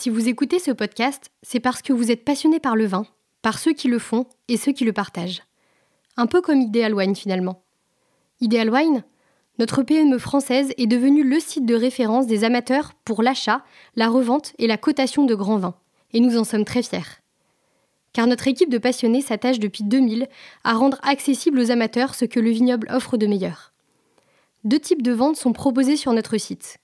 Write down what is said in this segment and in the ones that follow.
Si vous écoutez ce podcast, c'est parce que vous êtes passionné par le vin, par ceux qui le font et ceux qui le partagent. Un peu comme Ideal Wine finalement. Ideal Wine, notre PME française est devenue le site de référence des amateurs pour l'achat, la revente et la cotation de grands vins. Et nous en sommes très fiers. Car notre équipe de passionnés s'attache depuis 2000 à rendre accessible aux amateurs ce que le vignoble offre de meilleur. Deux types de ventes sont proposés sur notre site.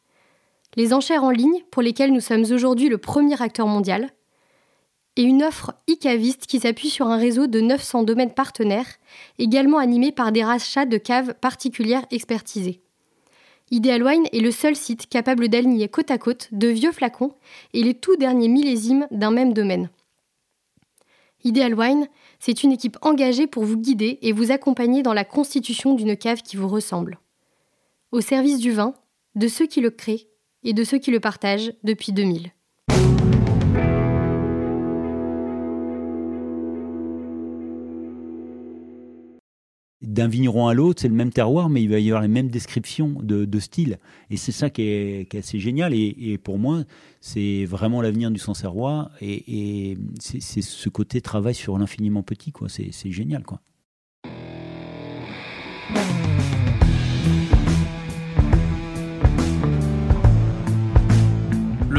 Les enchères en ligne, pour lesquelles nous sommes aujourd'hui le premier acteur mondial, et une offre e-caviste qui s'appuie sur un réseau de 900 domaines partenaires, également animé par des rachats de caves particulières expertisées. Ideal Wine est le seul site capable d'aligner côte à côte de vieux flacons et les tout derniers millésimes d'un même domaine. Ideal Wine, c'est une équipe engagée pour vous guider et vous accompagner dans la constitution d'une cave qui vous ressemble. Au service du vin, de ceux qui le créent et de ceux qui le partagent depuis 2000. d'un vigneron à l'autre, c'est le même terroir, mais il va y avoir les mêmes descriptions de, style. Et c'est ça qui est, assez génial. Et, pour moi, c'est vraiment l'avenir du Sancerrois. Et, et c'est ce côté travail sur l'infiniment petit. quoi. C'est génial. quoi.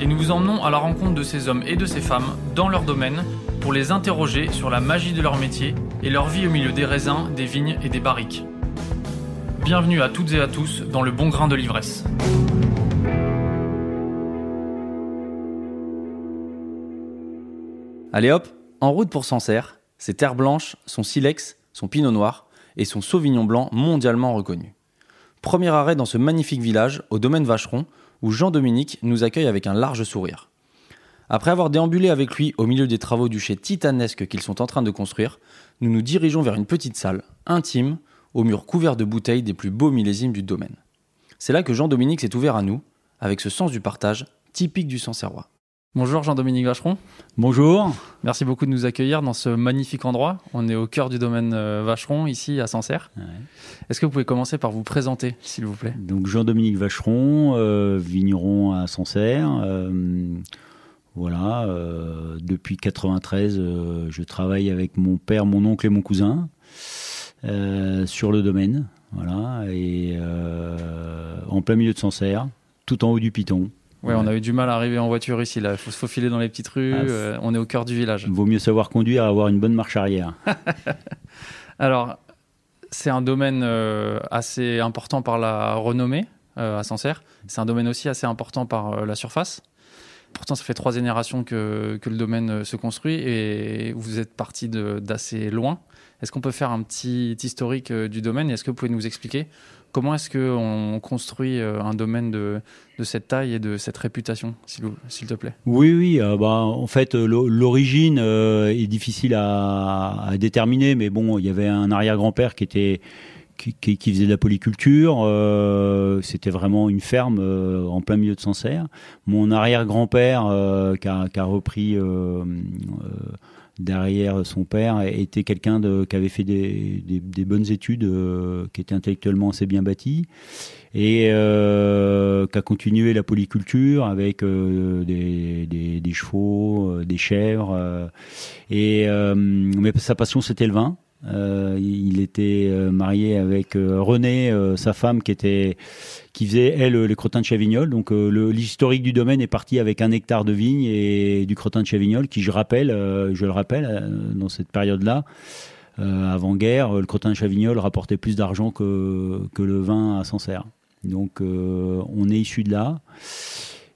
et nous vous emmenons à la rencontre de ces hommes et de ces femmes dans leur domaine pour les interroger sur la magie de leur métier et leur vie au milieu des raisins, des vignes et des barriques. Bienvenue à toutes et à tous dans le bon grain de l'ivresse. Allez hop, en route pour Sancerre, ses terres blanches, son silex, son pinot noir et son sauvignon blanc mondialement reconnu. Premier arrêt dans ce magnifique village, au domaine Vacheron, où Jean-Dominique nous accueille avec un large sourire. Après avoir déambulé avec lui au milieu des travaux du chai titanesque qu'ils sont en train de construire, nous nous dirigeons vers une petite salle, intime, aux murs couverts de bouteilles des plus beaux millésimes du domaine. C'est là que Jean-Dominique s'est ouvert à nous, avec ce sens du partage typique du Sancerrois. Bonjour Jean-Dominique Vacheron. Bonjour. Merci beaucoup de nous accueillir dans ce magnifique endroit. On est au cœur du domaine euh, Vacheron, ici à Sancerre. Est-ce que vous pouvez commencer par vous présenter, s'il vous plaît? Donc Jean-Dominique Vacheron, euh, vigneron à Sancerre. Euh, voilà, euh, depuis 93, euh, je travaille avec mon père, mon oncle et mon cousin sur le domaine. Voilà, et en plein milieu de Sancerre, tout en haut du Piton. Ouais, on a eu du mal à arriver en voiture ici. Il faut se faufiler dans les petites rues. Ah, on est au cœur du village. Vaut mieux savoir conduire, avoir une bonne marche arrière. Alors, c'est un domaine assez important par la renommée à Sancerre. C'est un domaine aussi assez important par la surface. Pourtant, ça fait trois générations que, que le domaine euh, se construit et vous êtes parti d'assez loin. Est-ce qu'on peut faire un petit historique euh, du domaine? Est-ce que vous pouvez nous expliquer comment est-ce qu'on construit euh, un domaine de, de, cette taille et de cette réputation, s'il te plaît? Oui, oui. bah, en fait, l'origine est difficile à, déterminer, mais bon, il y avait un arrière-grand-père qui était qui, faisait de la polyculture. Euh, c'était vraiment une ferme euh, en plein milieu de Sancerre. Mon arrière-grand-père, euh, qui, a, repris derrière son père, était quelqu'un qui avait fait des, bonnes études, qui était intellectuellement assez bien bâti, et qui a continué la polyculture avec des, des, chevaux, des chèvres. et mais sa passion, c'était le vin. Euh, il était euh, marié avec euh, René, sa femme, qui était qui faisait elle les crottins de Chavignol. Donc l'historique du domaine est parti avec un hectare de vigne et du crottin de Chavignol, qui je rappelle, je le rappelle, dans cette période-là, avant guerre, le crottin de Chavignol rapportait plus d'argent que que le vin à Sancerre. Donc on est issu de là.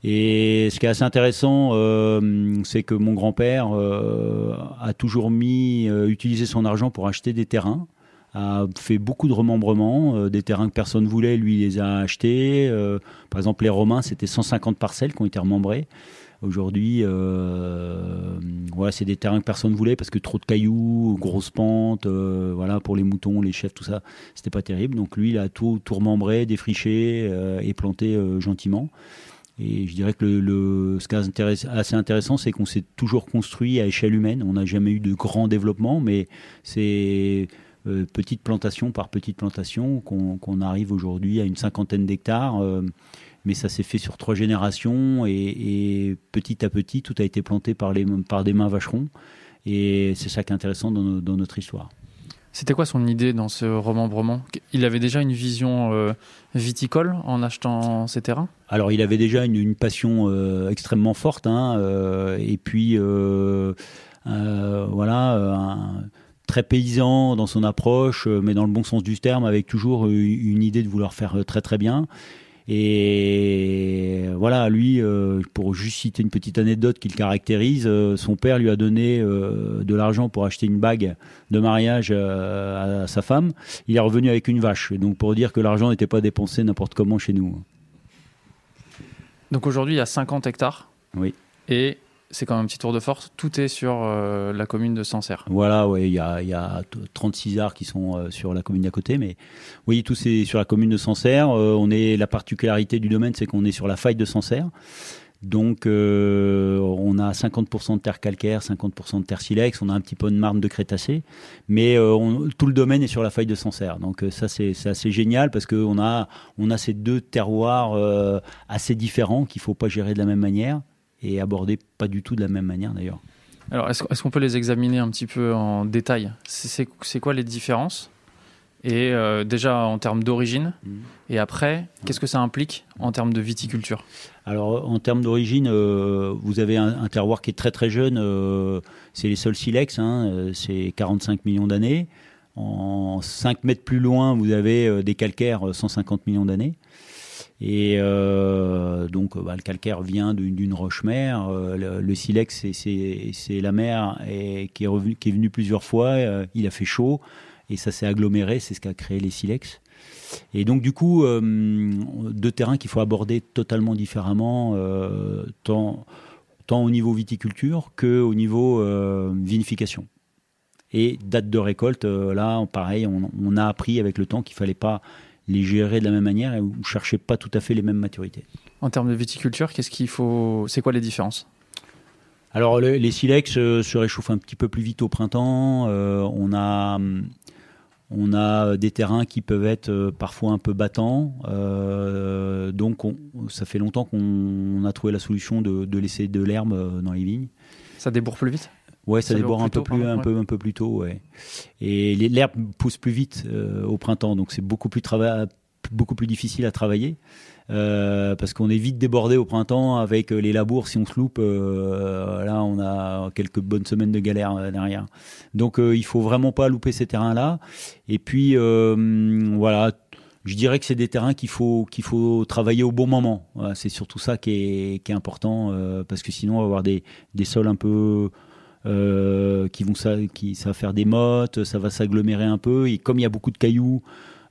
Et ce qui est assez intéressant, euh, c'est que mon grand-père euh, a toujours mis, euh, utilisé son argent pour acheter des terrains a fait beaucoup de remembrements, des terrains que personne voulait, lui les a achetés. par exemple, les Romains, c'était 150 parcelles qui ont été remembrées. Aujourd'hui, euh, voilà, c'est des terrains que personne ne voulait parce que trop de cailloux, grosses pentes, euh, voilà, pour les moutons, les chefs, tout ça, c'était pas terrible. Donc lui, il a tout, tout remembré, défriché euh, et planté euh, gentiment. Et je dirais que le, ce qui est assez intéressant, c'est qu'on s'est toujours construit à échelle humaine. On n'a jamais eu de grand développement, mais c'est euh, petite plantation par petite plantation qu'on arrive aujourd'hui à une cinquantaine d'hectares. euh, mais ça s'est fait sur trois générations et, et petit à petit, tout a été planté par, les, par des mains vacherons. Et c'est ça qui est intéressant dans notre histoire. C'était quoi son idée dans ce remembrement? Il avait déjà une vision euh, viticole en achetant ces terrains? Alors, il avait déjà une, passion euh, extrêmement forte, hein, euh, et puis voilà, très paysan dans son approche, mais dans le bon sens du terme, avec toujours une, idée de vouloir faire très très bien. Et voilà, lui, euh, pour juste citer une petite anecdote qui le caractérise, euh, son père lui a donné euh, de l'argent pour acheter une bague de mariage à sa femme. Il est revenu avec une vache. Donc pour dire que l'argent n'était pas dépensé n'importe comment chez nous. Donc aujourd'hui, il y a 50 hectares. Oui. Et c'est quand même un petit tour de force. Tout est sur euh, la commune de Sancerre. Voilà, ouais, il y a, y a t- 36 arts qui sont euh, sur la commune d'à côté, mais oui, tout c'est sur la commune de Sancerre. Euh, on est la particularité du domaine, c'est qu'on est sur la faille de Sancerre. Donc, on a 50% de terre calcaire, 50% de terre silex, on a un petit peu de marne de Crétacé, mais tout le domaine est sur la faille de Sancerre. Donc, ça, c'est assez génial parce qu'on a, on a ces deux terroirs assez différents qu'il faut pas gérer de la même manière et aborder pas du tout de la même manière d'ailleurs. Alors, est-ce qu'on peut les examiner un petit peu en détail? C'est- quoi les différences? Et euh, déjà en termes d'origine, Mhm. et après, qu'est-ce que ça implique en termes de viticulture? Alors, en termes d'origine, euh, vous avez un, un terroir qui est très très jeune. euh, c'est les sols silex, hein, c'est 45 millions d'années. En 5 mètres plus loin, vous avez des calcaires euh, 150 millions d'années. Et euh, donc, euh, bah, le calcaire vient d'une roche-mère. Euh, le, le silex, c'est- la mer et, qui, est revenu, venue plusieurs fois. il a fait chaud et ça s'est aggloméré. C'est ce qui a créé les silex. Et donc, du coup, deux terrains qu'il faut aborder totalement différemment, tant, au niveau viticulture qu'au niveau vinification. Et date de récolte, là, pareil, on, on a appris avec le temps qu'il fallait pas les gérer de la même manière et on ne cherchait pas tout à fait les mêmes maturités. En termes de viticulture, qu'est-ce qu'il faut C'est quoi les différences? Alors, le- les silex euh, se réchauffent un petit peu plus vite au printemps. Euh, on a. hum, On a des terrains qui peuvent être euh, parfois un peu battants. Euh, donc, on- ça fait longtemps qu'on a trouvé la solution de, de laisser de l'herbe dans les vignes. Ça débourre plus vite? Ouais, ça, Ça déborde un peu plus tôt, plus, un peu, un peu plus tôt, ouais. Et l'herbe pousse plus vite euh, au printemps, donc c'est beaucoup plus trava- beaucoup plus difficile à travailler euh, parce qu'on est vite débordé au printemps avec euh, les labours. Si on se loupe, euh, là, on a quelques bonnes semaines de galère derrière. Donc, il faut vraiment pas louper ces terrains-là. Et puis, voilà. Je dirais que c'est des terrains qu'il faut qu'il faut travailler au bon moment. Voilà, c'est surtout ça qui est, qui est important parce que sinon on va avoir des, des sols un peu euh, qui vont ça, qui ça va faire des mottes, ça va s'agglomérer un peu. Et comme il y a beaucoup de cailloux,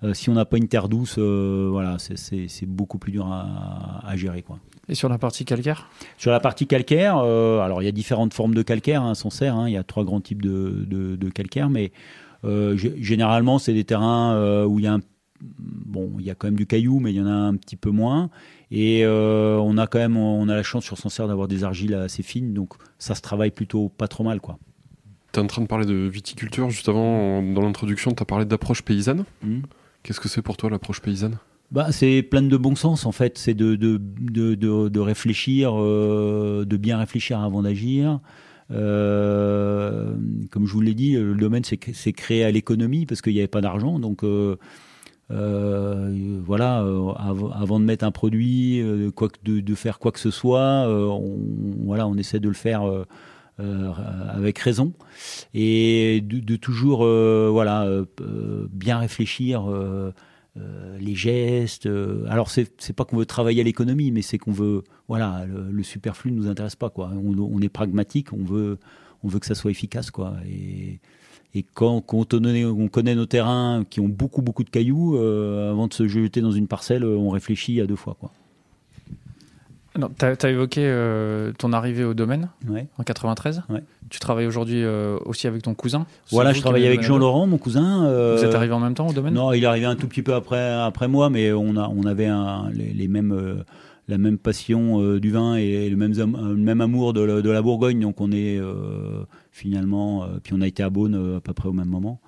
euh, si on n'a pas une terre douce, euh, voilà, c'est- beaucoup plus dur à, à gérer quoi. Et sur la partie calcaire? Sur la partie calcaire, alors il y a différentes formes de calcaire, hein, Sancerre, hein, il y a trois grands types de, de- de calcaire, mais généralement c'est des terrains où il y a un, bon, il y a quand même du caillou, mais il y en a un petit peu moins, et euh, on a quand même, on a la chance sur Sancerre d'avoir des argiles assez fines, donc ça se travaille plutôt pas trop mal quoi. Tu es en train de parler de viticulture. Juste avant, dans l'introduction, tu as parlé d'approche paysanne. Hmm. Qu'est-ce que c'est pour toi l'approche paysanne? Bah, c'est plein de bon sens en fait, c'est de, de, de, de, réfléchir, euh, de bien réfléchir avant d'agir. Euh, comme je vous l'ai dit, le domaine c'est créé à l'économie parce qu'il n'y avait pas d'argent. Donc euh, euh, voilà, euh, av- avant de mettre un produit, euh, quoi que de, faire quoi que ce soit, on, voilà, on essaie de le faire avec raison et de, toujours voilà bien réfléchir. les gestes. alors c'est pas qu'on veut travailler à l'économie, mais c'est qu'on veut voilà le, le superflu ne nous intéresse pas quoi. On, on est pragmatique, on veut on veut que ça soit efficace quoi. Et, et quand, quand on, connaît, on connaît nos terrains qui ont beaucoup beaucoup de cailloux, euh, avant de se jeter dans une parcelle, on réfléchit à deux fois quoi. Tu as, évoqué euh, ton arrivée au domaine Ouais. en 93. Ouais. Tu travailles aujourd'hui euh, aussi avec ton cousin. Voilà, je travaille avec donné Jean le- Laurent, mon cousin. euh, Vous êtes arrivé en même temps au domaine? Non, il est arrivé un tout petit peu après, après moi, mais on, a, on avait un- les, les mêmes, euh, la même passion euh, du vin et le même, le même amour de, la- de la Bourgogne. Donc on est euh, finalement, euh, puis on a été à Beaune euh, à peu près au même moment,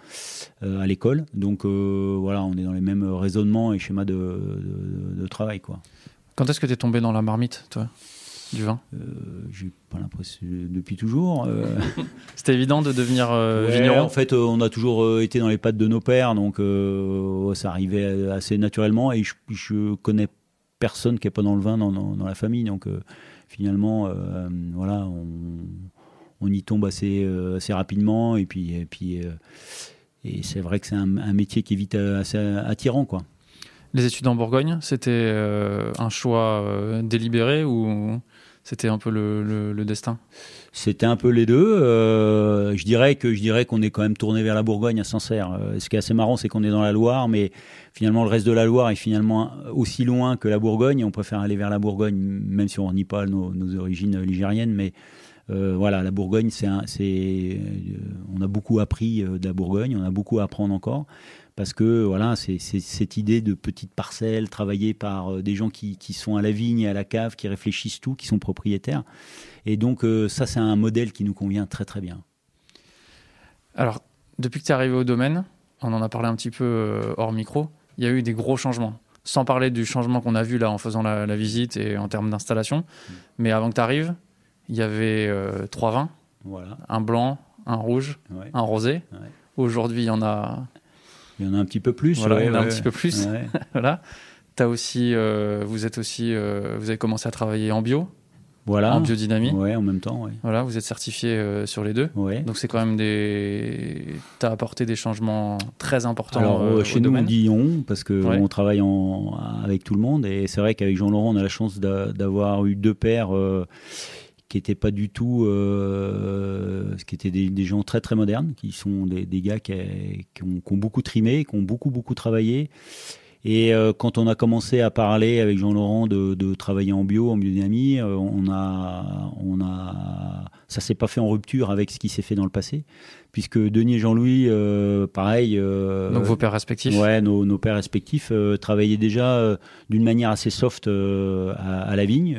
euh, à l'école. Donc voilà, on est dans les mêmes raisonnements et schémas de, de- de travail. quoi. Quand est-ce que tu es tombé dans la marmite, toi, du vin? Euh, J'ai pas l'impression depuis toujours. euh, C'était évident de devenir euh, Ouais, vigneron? En fait, on a toujours été dans les pattes de nos pères, donc ça arrivait assez naturellement. Et je, je connais personne qui est pas dans le vin dans, dans- dans la famille, donc finalement, voilà, on, on y tombe assez, euh, assez rapidement. Et puis, et puis, euh, et c'est vrai que c'est un, un métier qui est vite euh, assez attirant, quoi. Les études en Bourgogne, c'était un choix délibéré ou c'était un peu le, le- le destin? C'était un peu les deux. Euh, je dirais que je dirais qu'on est quand même tourné vers la Bourgogne à Sancerre. Euh, ce qui est assez marrant, c'est qu'on est dans la Loire, mais finalement le reste de la Loire est finalement aussi loin que la Bourgogne. Et on préfère aller vers la Bourgogne, même si on nie pas nos, nos origines ligériennes. Mais euh, voilà, la Bourgogne, c'est, euh, on a beaucoup appris euh, de la Bourgogne. On a beaucoup à apprendre encore. Parce que voilà, c'est, cette idée de petites parcelles travaillées par des gens qui, qui sont à la vigne et à la cave, qui réfléchissent tout, qui sont propriétaires. Et donc euh, ça, c'est un modèle qui nous convient très très bien. Alors, depuis que tu es arrivé au domaine, on en a parlé un petit peu hors micro, il y a eu des gros changements. Sans parler du changement qu'on a vu là en faisant la, la visite et en termes d'installation. Mais avant que tu arrives, il y avait euh, trois vins, Voilà. un blanc, un rouge, Ouais. un rosé. Ouais. Aujourd'hui, il y en a, Il y en a un petit peu plus. voilà, ouais, il y en a un petit peu plus. voilà. T'as aussi, euh, vous êtes aussi, euh, vous avez commencé à travailler en bio, Voilà. en biodynamie. Ouais, en même temps. Voilà, vous êtes certifié sur les deux. Donc c'est quand même des, t'as apporté des changements très importants. Alors chez nous domaine. on dit on parce que on travaille en, avec tout le monde et c'est vrai qu'avec Jean Laurent on a la chance d'a- d'avoir eu deux pères euh, qui n'étaient pas du tout, euh, qui étaient des, des gens très très modernes, qui sont des, des gars qui, qui ont, qui ont beaucoup trimé, qui ont beaucoup beaucoup travaillé. Et euh, quand on a commencé à parler avec Jean-Laurent de, de travailler en bio, en biodynamie, euh, on a, on a, ça s'est pas fait en rupture avec ce qui s'est fait dans le passé, puisque Denis et Jean-Louis, euh, pareil. euh, Donc vos pères respectifs. Ouais, nos, nos pères respectifs travaillaient déjà d'une manière assez soft à, à la vigne.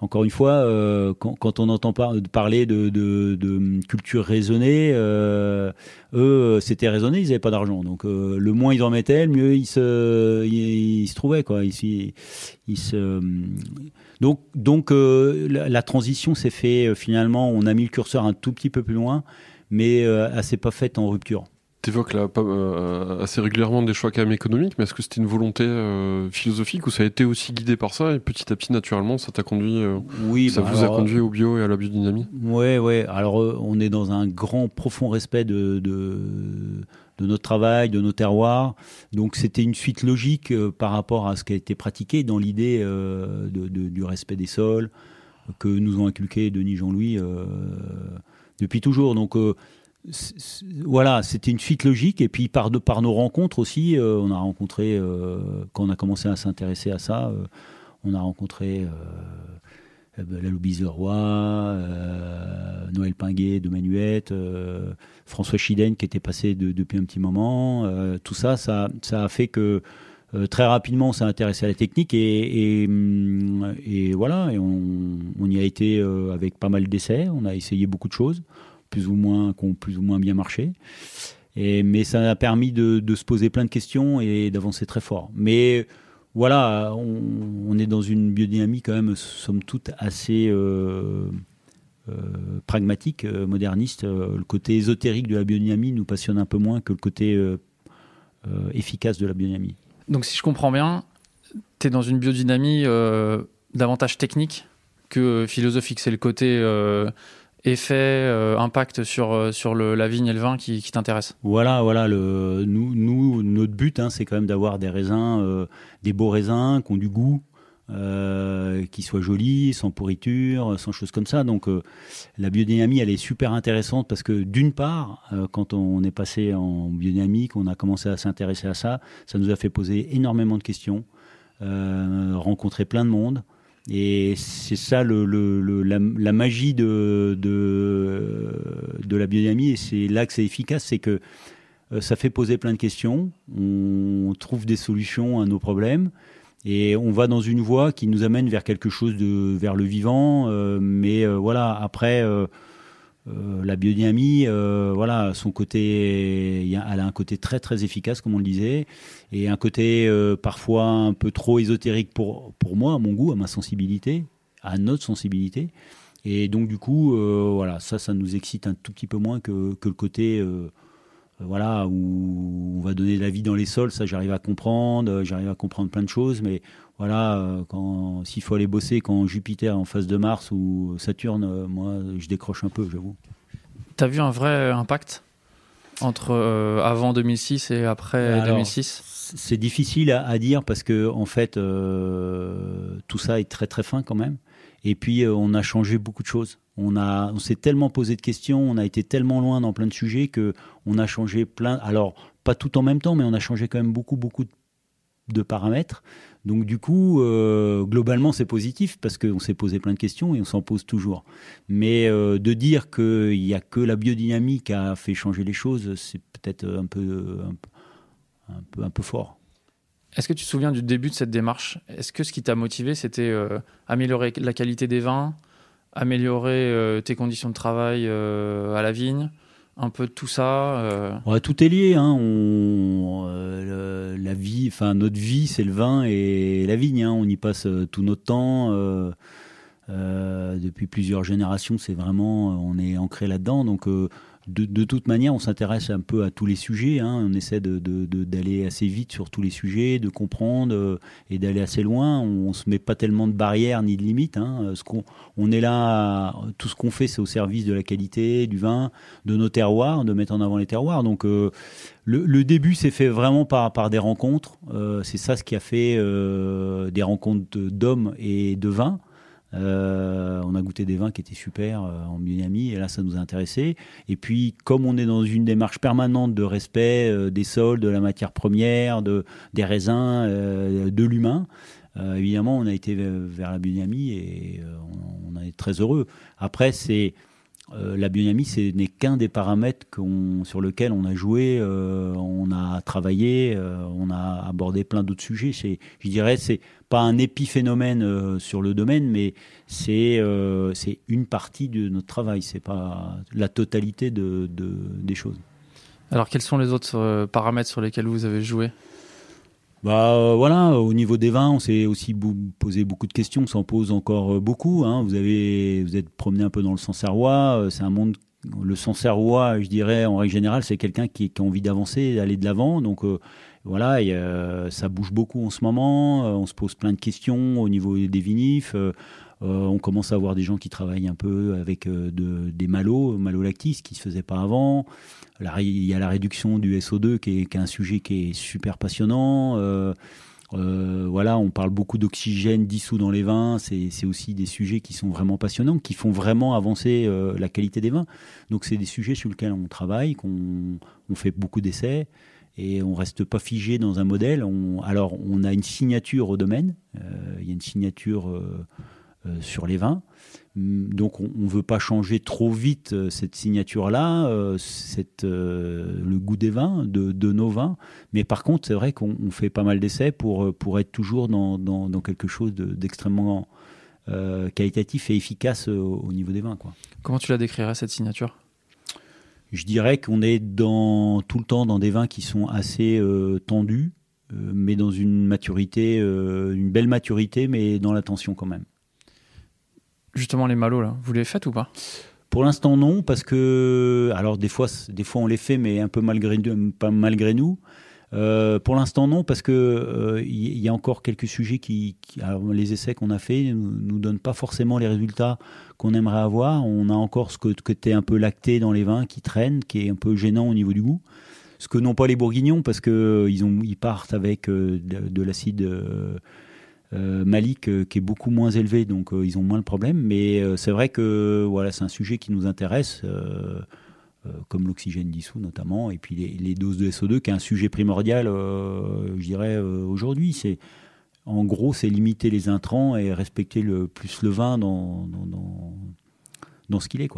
Euh, encore une fois, euh, quand, on entend par- parler de, culture raisonnée, euh, eux, c'était raisonné, ils n'avaient pas d'argent. Donc, euh, le moins ils en mettaient, le mieux ils se, trouvaient. Quoi. Donc, euh, la, la transition s'est fait euh, finalement, on a mis le curseur un tout petit peu plus loin, mais euh, elle s'est pas faite en rupture. T'évoques là euh, assez régulièrement des choix quand même économiques, mais est-ce que c'était une volonté euh, philosophique ou ça a été aussi guidé par ça et petit à petit naturellement ça t'a conduit, euh, Oui, ça bah, vous alors, a conduit au bio et à la biodynamie? Ouais, ouais. Alors, on est dans un grand, profond respect de, de, de notre travail, de nos terroirs. Donc, c'était une suite logique par rapport à ce qui a été pratiqué dans l'idée de, de- du respect des sols que nous ont inculqué Denis Jean-Louis depuis toujours. Donc, voilà, c'était une suite logique. Et puis, par, nos rencontres aussi, euh, on a rencontré, euh, quand on a commencé à s'intéresser à ça, euh, on a rencontré. la Louise Leroy, Noël Pinguet de Manuette, François Chiden qui était passé de- depuis un petit moment. tout ça, ça, a fait que très rapidement on s'est intéressé à la technique et, voilà, on, y a été avec pas mal d'essais, on a essayé beaucoup de choses, plus ou moins, qui plus ou moins bien marché. Et, mais ça a permis de, se poser plein de questions et d'avancer très fort. Mais voilà, on, est dans une biodynamie quand même, somme toute, assez euh, euh, pragmatique, euh, moderniste. Euh, le côté ésotérique de la biodynamie nous passionne un peu moins que le côté euh, efficace de la biodynamie. Donc si je comprends bien, tu es dans une biodynamie davantage technique que philosophique. C'est le côté effet, euh, impact sur, euh, sur le, la vigne et le vin qui, qui t'intéresse. Voilà, voilà. Le, nous, nous, notre but, hein, c'est quand même d'avoir des raisins, euh, des beaux raisins qui ont du goût, qui soient jolis, sans pourriture, sans choses comme ça. Donc, la biodynamie, elle est super intéressante parce que d'une part, quand on est passé en biodynamie, qu'on a commencé à s'intéresser à ça, ça nous a fait poser énormément de questions, rencontrer plein de monde. Et c'est ça le, la, magie de, de, la biodynamie, et c'est là que c'est efficace, c'est que euh, ça fait poser plein de questions, on trouve des solutions à nos problèmes, et on va dans une voie qui nous amène vers quelque chose de vers le vivant. euh, mais euh, voilà, après. Euh, la biodynamie, euh, voilà, son côté, elle a un côté très très efficace, comme on le disait, et un côté euh, parfois un peu trop ésotérique pour, pour moi, à mon goût, à ma sensibilité, à notre sensibilité. Et donc du coup, voilà, ça, ça nous excite un tout petit peu moins que, que le côté, voilà, où on va donner de la vie dans les sols. Ça, j'arrive à comprendre, j'arrive à comprendre plein de choses, mais voilà, euh, quand s'il faut aller bosser quand Jupiter est en face de Mars ou Saturne, euh, moi, je décroche un peu, j'avoue. T'as vu un vrai impact entre euh, avant 2006 et après Alors, 2006 C'est difficile à, à dire parce que en fait, euh, tout ça est très très fin quand même. Et puis, euh, on a changé beaucoup de choses. On, a, on s'est tellement posé de questions, on a été tellement loin dans plein de sujets que on a changé plein. Alors, pas tout en même temps, mais on a changé quand même beaucoup beaucoup de paramètres. Donc, du coup, euh, globalement, c'est positif parce qu'on s'est posé plein de questions et on s'en pose toujours. Mais euh, de dire qu'il n'y a que la biodynamie qui a fait changer les choses, c'est peut-être un peu, un peu un peu, fort. Est-ce que tu te souviens du début de cette démarche? Est-ce que ce qui t'a motivé, c'était euh, améliorer la qualité des vins, améliorer tes conditions de travail à la vigne, un peu de tout ça euh, Ouais, tout est lié. Hein. On, euh, la vie, enfin notre vie, c'est le vin et la vigne. hein. On y passe euh, tout notre temps. depuis plusieurs générations, c'est vraiment, on est ancré là-dedans. Donc, de, toute manière, on s'intéresse un peu à tous les sujets. hein. On essaie de- de- d'aller assez vite sur tous les sujets, de comprendre euh, et d'aller assez loin. On, ne se met pas tellement de barrières ni de limites. hein. Euh, Ce on est là, tout ce qu'on fait, c'est au service de la qualité du vin, de nos terroirs, de mettre en avant les terroirs. Donc, euh, le, le début s'est fait vraiment par, par des rencontres. C'est ça ce qui a fait des rencontres d'hommes et de vins. Euh, on a goûté des vins qui étaient super euh, en biodynamie et là ça nous a intéressé. Et puis comme on est dans une démarche permanente de respect euh, des sols, de la matière première, de, des raisins, de l'humain, évidemment on a été vers, la biodynamie et on, on est très heureux. Après c'est euh, la biodynamie, ce n'est qu'un des paramètres sur lequel on a joué, euh, on a travaillé, euh, on a abordé plein d'autres sujets. Je dirais, c'est pas un épiphénomène sur le domaine, mais c'est une partie de notre travail. C'est pas la totalité de, de- des choses. Alors, quels sont les autres paramètres sur lesquels vous avez joué? Bah euh, voilà, au niveau des vins, on s'est aussi posé beaucoup de questions, on s'en pose encore euh, beaucoup. hein. Vous avez, vous êtes promené un peu dans le Sancerrois, euh, c'est un monde. Le Sancerrois, je dirais, en règle générale, c'est quelqu'un qui, a envie d'avancer, d'aller de l'avant. Donc voilà, ça bouge beaucoup en ce moment. on se pose plein de questions au niveau des vinifs. Euh, on commence à voir des gens qui travaillent un peu avec euh, de- des malots, malolactis, qui se faisait pas avant. Il y a la réduction du SO2 qui est, un sujet qui est super passionnant. Euh, voilà, on parle beaucoup d'oxygène dissous dans les vins. C'est aussi des sujets qui sont vraiment passionnants, qui font vraiment avancer la qualité des vins. Donc, c'est des sujets sur lesquels on travaille, qu'on on fait beaucoup d'essais et on reste pas figé dans un modèle. Alors, on a une signature au domaine. Il y a une signature sur les vins. Hum, Donc, on ne veut pas changer trop vite euh, cette signature-là, euh, euh, le goût des vins, de, de nos vins. Mais par contre, c'est vrai qu'on on fait pas mal d'essais pour, euh, pour être toujours dans, dans, dans quelque chose de- d'extrêmement euh, qualitatif et efficace euh, au niveau des vins. Quoi. Comment tu la décrirais, cette signature? Je dirais qu'on est dans, tout le temps dans des vins qui sont assez euh, tendus, euh, mais dans une maturité, euh, une belle maturité, mais dans l'attention quand même. Justement, les malots, là, vous les faites ou pas? Pour l'instant, non, parce que. Alors, des fois, des fois on les fait, mais un peu malgré, nous. Euh, pour l'instant, non, parce que euh, il y, a encore quelques sujets qui. alors, les essais qu'on a fait nous, nous donnent pas forcément les résultats qu'on aimerait avoir. On a encore ce côté un peu lacté dans les vins qui traîne, qui est un peu gênant au niveau du goût. Ce que n'ont pas les bourguignons, parce que ils, ont, ils partent avec euh, de l'acide. Euh, malique euh, qui est beaucoup moins élevé, donc euh, ils ont moins le problème. Mais c'est vrai que voilà, c'est un sujet qui nous intéresse, comme l'oxygène dissous notamment, et puis les, doses de SO2, qui est un sujet primordial, je dirais, aujourd'hui. C'est en gros, c'est limiter les intrants et respecter le plus le vin dans, dans, dans, ce qu'il est.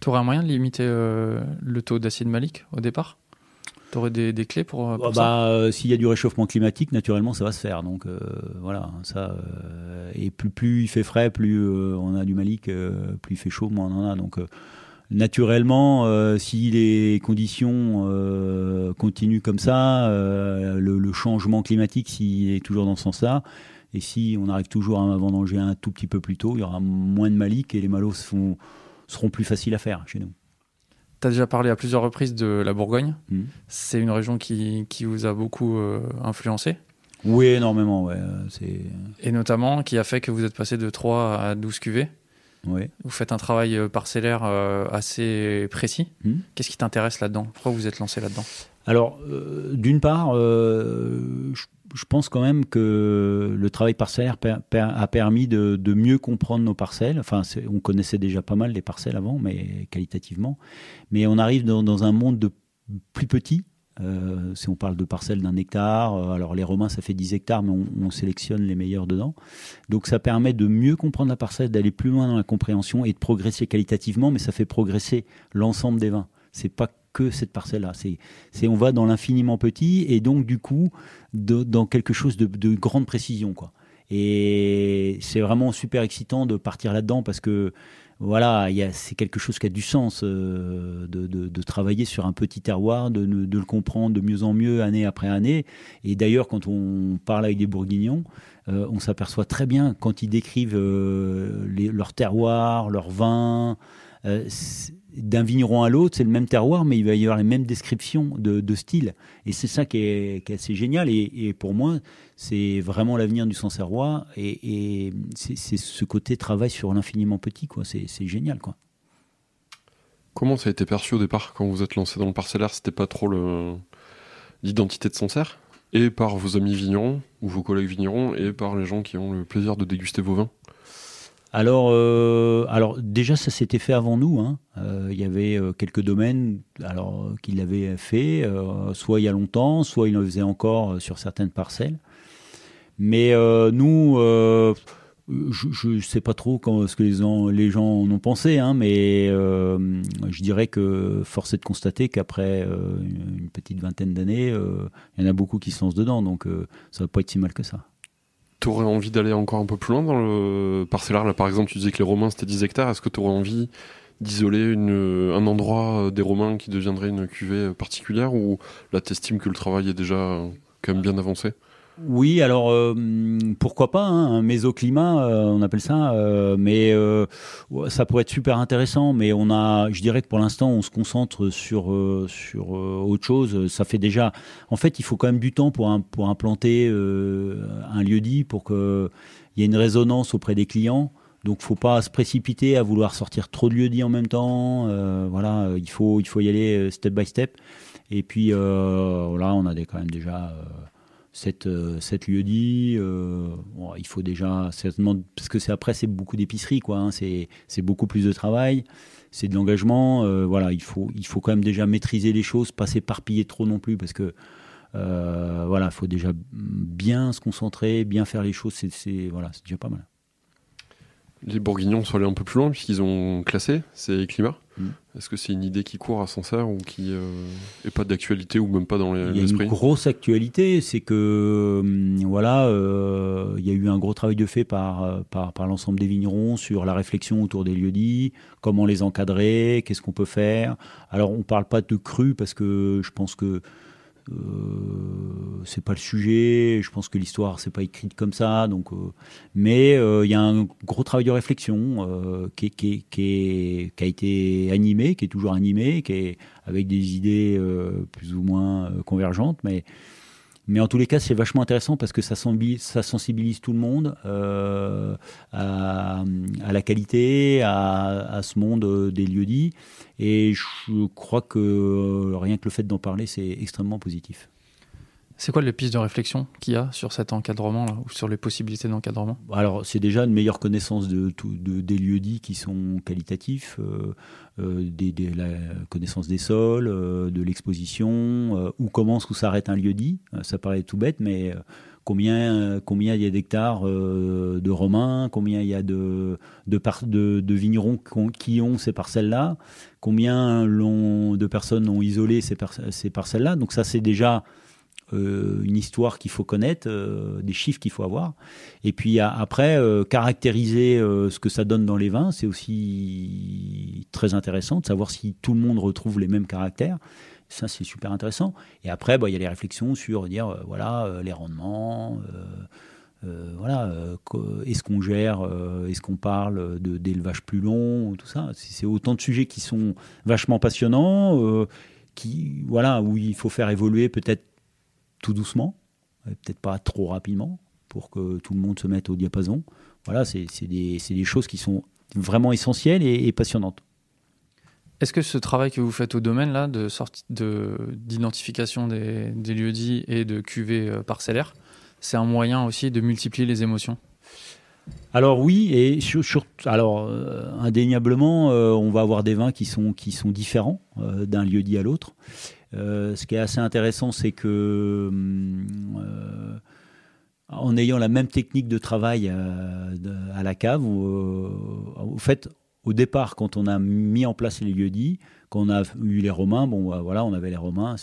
Tu aurais un moyen de limiter le taux d'acide malique au départ? Tu aurais des, des, clés pour, pour bah, ça bah, euh, S'il y a du réchauffement climatique, naturellement, ça va se faire. Donc euh, voilà, ça. euh, et plus, plus il fait frais, plus on a du malique, plus il fait chaud, moins on en a. Donc naturellement, si les conditions continuent comme ça, le, le changement climatique, s'il est toujours dans ce sens-là, et si on arrive toujours à vendanger un tout petit peu plus tôt, il y aura moins de malique et les malos seront, seront plus faciles à faire chez nous. Tu as déjà parlé à plusieurs reprises de la Bourgogne. Mhm. C'est une région qui, qui vous a beaucoup euh, influencé? Oui, énormément, ouais. euh, et notamment qui a fait que vous êtes passé de 3 à 12 cuvées. ouais. Vous faites un travail euh, parcellaire euh, assez précis. Mhm. Qu'est-ce qui t'intéresse là-dedans? Pourquoi vous êtes lancé là-dedans? Alors, euh, d'une part, je, je pense quand même que le travail parcellaire a permis de, mieux comprendre nos parcelles. Enfin, on connaissait déjà pas mal les parcelles avant, mais qualitativement. Mais on arrive dans, dans un monde de plus petit. Euh, si on parle de parcelles d'un hectare, euh, alors les Romains ça fait 10 hectares, mais on, on sélectionne les meilleurs dedans. Donc ça permet de mieux comprendre la parcelle, d'aller plus loin dans la compréhension et de progresser qualitativement, mais ça fait progresser l'ensemble des vins. C'est pas que cette parcelle-là. C'est, on va dans l'infiniment petit et donc du coup dans quelque chose de, de grande précision, quoi. Et c'est vraiment super excitant de partir là-dedans parce que voilà, c'est quelque chose qui a du sens euh, de, travailler sur un petit terroir, de, le comprendre de mieux en mieux année après année. Et d'ailleurs, quand on parle avec des Bourguignons, euh, on s'aperçoit très bien quand ils décrivent euh, leur terroir, leur vin. Euh, d'un vigneron à l'autre, c'est le même terroir, mais il va y avoir les mêmes descriptions de, style. Et c'est ça qui est, assez génial. Et, pour moi, c'est vraiment l'avenir du Sancerrois. Et, c'est ce côté travail sur l'infiniment petit, quoi. C'est génial, quoi. Comment ça a été perçu au départ quand vous êtes lancé dans le parcellaire? C'était pas trop l'identité de Sancerre? Et par vos amis vignerons ou vos collègues vignerons et par les gens qui ont le plaisir de déguster vos vins? Alors, euh, alors déjà, ça s'était fait avant nous. hein. Euh, Il y avait euh, quelques domaines alors, qui l'avaient fait, soit il y a longtemps, soit ils le faisaient encore sur certaines parcelles. Mais nous, je ne sais pas trop ce que les, gens- en ont pensé, hein, mais je dirais que force est de constater qu'après une petite vingtaine d'années, il y en a beaucoup qui se lancent dedans, donc ça va pas être si mal que ça. T'aurais envie d'aller encore un peu plus loin dans le parcellaire Là, par exemple, tu disais que les Romains c'était 10 hectares. Est-ce que tu aurais envie d'isoler un endroit euh, des Romains qui deviendrait une cuvée particulière ou là, t'estimes que le travail est déjà euh, quand même bien avancé? Oui, alors euh, pourquoi pas hein, un mésoclimat, euh, on appelle ça, euh, mais ça pourrait être super intéressant. Mais on a, je dirais que pour l'instant, on se concentre sur sur autre chose. Ça fait déjà, en fait, il faut quand même du temps pour pour implanter un lieu dit pour que il y ait une résonance auprès des clients. Donc, faut pas se précipiter à vouloir sortir trop de lieux dits en même temps. Voilà, il faut il faut y aller step by step. Et puis voilà, on a des, quand même déjà. Euh, cette, euh, cette lieu dit, euh, il faut déjà certainement parce que c'est après c'est beaucoup d'épicerie quoi, hein, c'est beaucoup plus de travail, c'est de l'engagement, euh, voilà il faut il faut quand même déjà maîtriser les choses, pas s'éparpiller trop non plus parce que voilà il faut déjà bien se concentrer, bien faire les choses, c'est- voilà c'est déjà pas mal. Les Bourguignons sont allés un peu plus loin puisqu'ils ont classé ces climats. Mm. Est-ce que c'est une idée qui court à Sancerre ou qui euh, est pas d'actualité ou même pas dans les- Il y a une l'esprit grosse actualité, c'est que hum, voilà, euh, il y a eu un gros travail de fait par, euh, par, par l'ensemble des vignerons sur la réflexion autour des lieux-dits, comment les encadrer, qu'est-ce qu'on peut faire. Alors on parle pas de cru parce que je pense que euh, c'est pas le sujet. Je pense que l'histoire c'est pas écrite comme ça. Donc, euh, mais euh, il y a un gros travail de réflexion qui, qui, est- qui, a été animé, qui est toujours animé, qui est avec des idées plus ou moins convergentes, mais mais en tous les cas, c'est vachement intéressant parce que ça, sensibilise, tout le monde euh, à, la qualité, à, à ce monde euh, des lieux dits. Et je crois que euh, rien que le fait d'en parler, c'est extrêmement positif. C'est quoi les pistes de réflexion qu'il y a sur cet encadrement là, ou sur les possibilités d'encadrement? Alors, c'est déjà une meilleure connaissance de, de- des lieux dits qui sont qualitatifs, euh, euh, des, la connaissance des sols, euh, de l'exposition, où commence, où s'arrête un lieu dit. Ça paraît tout bête, mais combien, combien il y a d'hectares de romains, combien il y a de, de, vignerons qui ont, ces parcelles-là, combien de personnes ont isolé ces parcelles-là. Donc ça, c'est déjà euh, une histoire qu'il faut connaître, euh, des chiffres qu'il faut avoir. Et puis après, euh, caractériser ce que ça donne dans les vins, c'est aussi très intéressant de savoir si tout le monde retrouve les mêmes caractères. Ça, c'est super intéressant. Et après, bah, il y a les réflexions sur dire, voilà, les rendements. voilà, est-ce qu'on gère, est-ce qu'on parle de d'élevage plus long, tout ça. C'est autant de sujets qui sont vachement passionnants, qui, voilà, où il faut faire évoluer peut-être tout doucement, euh, peut-être pas trop rapidement, pour que tout le monde se mette au diapason. Voilà, c'est des, choses qui sont vraiment essentielles et, et passionnantes. Est-ce que ce travail que vous faites au domaine là, de d'identification des, des lieux dits et de cuvées euh, parcellaires, c'est un moyen aussi de multiplier les émotions? Alors oui, et sur, sur- alors euh, indéniablement, euh, on va avoir des vins qui sont qui sont différents euh, d'un lieu dit à l'autre. Euh, ce qui est assez intéressant, c'est que hum, euh, en ayant la même technique de travail euh, à la cave, au au départ, quand on a mis en place les lieux dits, quand on a eu les Romains, bon, bah, voilà, on avait les Romains,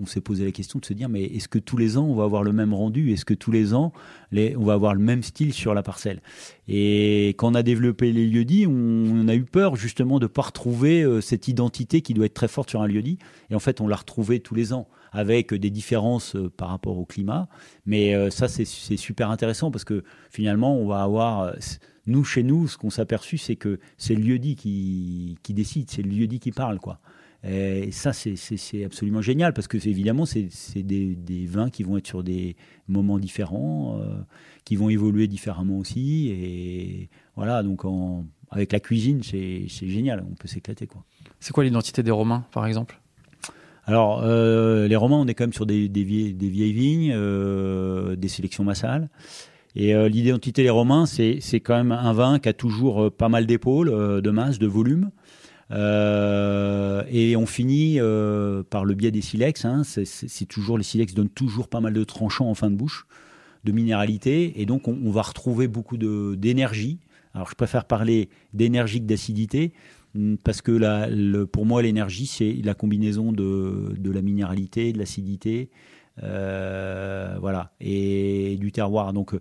on s'est posé la question de se dire, mais est-ce que tous les ans on va avoir le même rendu? Est-ce que tous les ans on va avoir le même style sur la parcelle? Et quand on a développé les lieux dits, on, on a eu peur justement de ne pas retrouver euh, cette identité qui doit être très forte sur un lieu dit. Et en fait, on l'a retrouvée tous les ans avec des différences euh, par rapport au climat. Mais euh, ça, c'est super intéressant parce que finalement, on va avoir. euh, Nous, chez nous, ce qu'on s'est aperçu, c'est que c'est le lieu-dit qui, qui décide, c'est le lieu-dit qui parle. quoi. Et ça, c'est- absolument génial parce que évidemment, c'est des, des vins qui vont être sur des moments différents, qui vont évoluer différemment aussi. Et voilà, donc avec la cuisine, c'est c'est génial, on peut s'éclater. quoi. C'est quoi l'identité des Romains, par exemple? Alors, euh, les Romains, on est quand même sur des, vieilles, vignes, euh, des sélections massales. Et euh, l'identité des Romains, c'est quand même un vin qui a toujours pas mal d'épaules, de masse, de volume. Et on finit par le biais des silex. hein. C'est- toujours les silex donnent toujours pas mal de tranchants en fin de bouche, de minéralité, et donc on, on va retrouver beaucoup d'énergie. Alors je préfère parler d'énergie que d'acidité, parce que pour moi l'énergie c'est la combinaison de, la minéralité, de l'acidité, euh, voilà, et du terroir. Donc,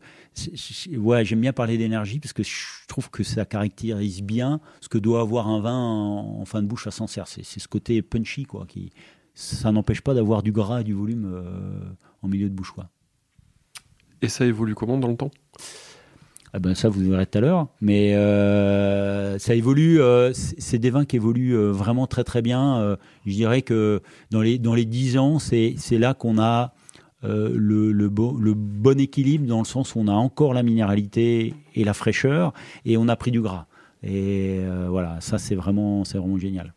ouais, j'aime bien parler d'énergie parce que je trouve que ça caractérise bien ce que doit avoir un vin en, fin de bouche à Sancerre. C'est c'est ce côté punchy, quoi. Qui, ça n'empêche pas d'avoir du gras et du volume euh, en milieu de bouche, quoi. Et ça évolue comment dans le temps? Ah ben ça, vous verrez tout à l'heure. Mais euh, ça évolue. euh, c'est des vins qui évoluent euh, vraiment très très bien. Je dirais que dans les dans les 10 ans, c'est là qu'on a le, le, bon, le bon équilibre dans le sens où on a encore la minéralité et la fraîcheur et on a pris du gras. Et voilà, ça c'est vraiment c'est vraiment génial.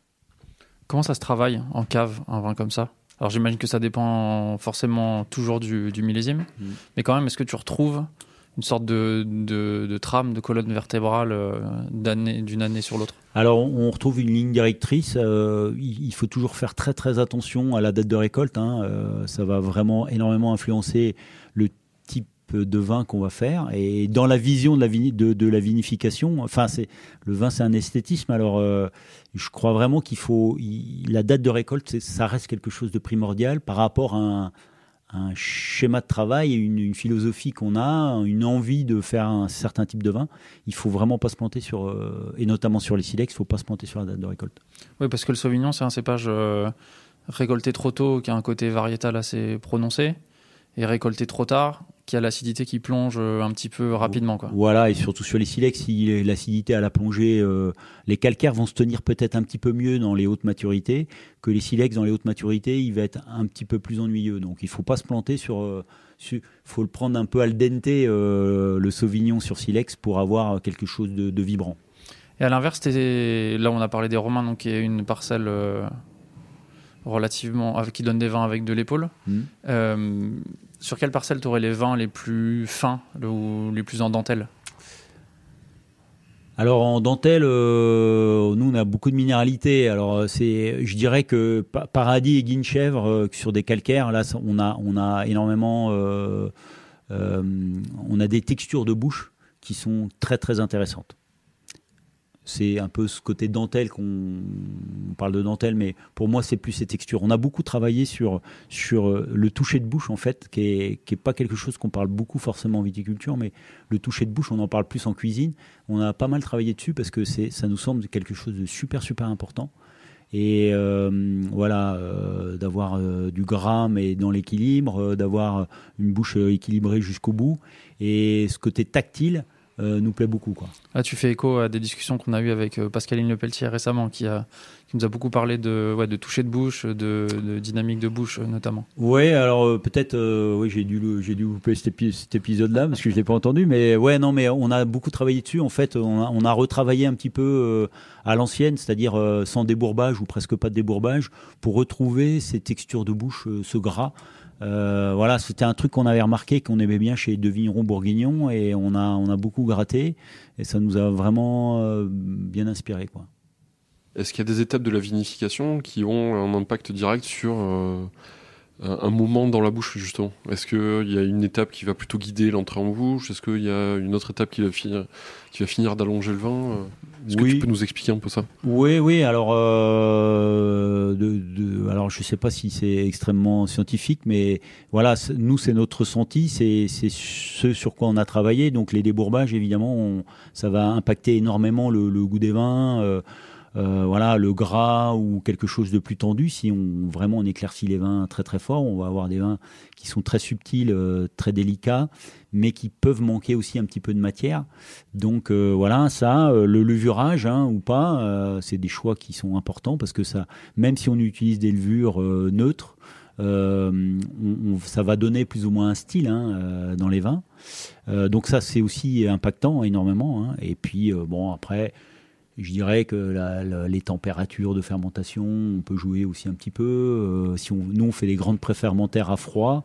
Comment ça se travaille en cave, un vin comme ça? Alors j'imagine que ça dépend forcément toujours du, du millésime, Mm. mais quand même, est-ce que tu retrouves une sorte de, de, trame, de colonne vertébrale euh, d'année- d'une année sur l'autre Alors, on retrouve une ligne directrice. euh, il faut toujours faire très très attention à la date de récolte. hein, euh, ça va vraiment énormément influencer le type de vin qu'on va faire. Et dans la vision de la, vini- de, de la vinification, enfin, c'est le vin, c'est un esthétisme. Alors, je crois vraiment qu'il faut la date de récolte, ça reste quelque chose de primordial par rapport à un, un schéma de travail, une, une philosophie qu'on a, une envie de faire un certain type de vin. Il faut vraiment pas se planter sur, euh, et notamment sur les silex, il faut pas se planter sur la date de récolte. Oui, parce que le Sauvignon, c'est un cépage euh, récolté trop tôt, qui a un côté variétal assez prononcé, et récolté trop tard, qui a l'acidité qui plonge euh, un petit peu rapidement. Quoi. Voilà, et surtout sur les silex, si l'acidité à la plongée, euh, les calcaires vont se tenir peut-être un petit peu mieux dans les hautes maturités que les silex dans les hautes maturités, il va être un petit peu plus ennuyeux. Donc il faut pas se planter sur. euh, Il faut le prendre un peu al dente, euh, le sauvignon sur silex, pour avoir quelque chose de, de vibrant. Et à l'inverse, là on a parlé des Romains, donc qui est une parcelle euh, relativement, qui donne des vins avec de l'épaule. Mhm. Sur quelle parcelle tu aurais les vins les plus fins ou les plus en dentelle? Alors en dentelle, euh, nous on a beaucoup de minéralité. Alors euh, c'est, je dirais que Pa- Paradis et Guinchèvre euh, sur des calcaires, là on a énormément, on a des textures de bouche qui sont très très intéressantes. C'est un peu ce côté dentelle qu'on on parle de dentelle, mais pour moi c'est plus ces textures. On a beaucoup travaillé sur euh, le toucher de bouche en fait, qui est qui est pas quelque chose qu'on parle beaucoup forcément en viticulture, mais le toucher de bouche on en parle plus en cuisine on a pas mal travaillé dessus parce que ça nous semble quelque chose de super super important. Et euh, voilà, euh, d'avoir du gras mais dans l'équilibre, d'avoir une bouche équilibrée jusqu'au bout. Et ce côté tactile nous plaît beaucoup. Quoi. Là, tu fais écho à des discussions qu'on a eues avec euh, Pascaline Lepelletier récemment, qui, a, qui nous a beaucoup parlé de, ouais, de toucher de bouche, de, de dynamique de bouche euh, notamment. Ouais, alors euh, peut-être, euh, oui, j'ai dû, j'ai dû louper cet, épi- cet épisode-là parce que je l'ai pas entendu, mais ouais, non, mais on a beaucoup travaillé dessus. En fait, on a, on a retravaillé un petit peu euh, à l'ancienne, c'est-à-dire euh, sans débourbage ou presque pas de débourbage, pour retrouver ces textures de bouche, euh, ce gras. Euh, voilà, c'était un truc qu'on avait remarqué, qu'on aimait bien chez vignerons bourguignons, et on a, on a beaucoup gratté, et ça nous a vraiment euh, bien inspiré, quoi. Est-ce qu'il y a des étapes de la vinification qui ont un impact direct sur euh, un moment dans la bouche, justement Est-ce qu'il y a une étape qui va plutôt guider l'entrée en bouche? Est-ce qu'il y a une autre étape qui va finir, qui va finir d'allonger le vin? Euh, Est-ce que tu peux nous expliquer un peu ça? Oui, oui. Alors, euh, de, de- alors je sais pas si c'est extrêmement scientifique, mais voilà, nous c'est notre ressenti, c'est c'est ce sur quoi on a travaillé. Donc les débourbages, évidemment, on- ça va impacter énormément le, le goût des vins. euh, euh, voilà, le gras ou quelque chose de plus tendu. Si on vraiment on éclaircit les vins très très fort, on va avoir des vins qui sont très subtils, euh, très délicats, mais qui peuvent manquer aussi un petit peu de matière. Donc euh, voilà, ça, le levurage hein, ou pas, c'est des choix qui sont importants parce que ça, même si on utilise des levures neutres, ça va donner plus ou moins un style hein, dans les vins. Donc ça, c'est aussi impactant énormément. hein. Et puis bon, après, je dirais que les températures de fermentation, on peut jouer aussi un petit peu. Euh, si on, nous, on fait des grandes préfermentaires à froid.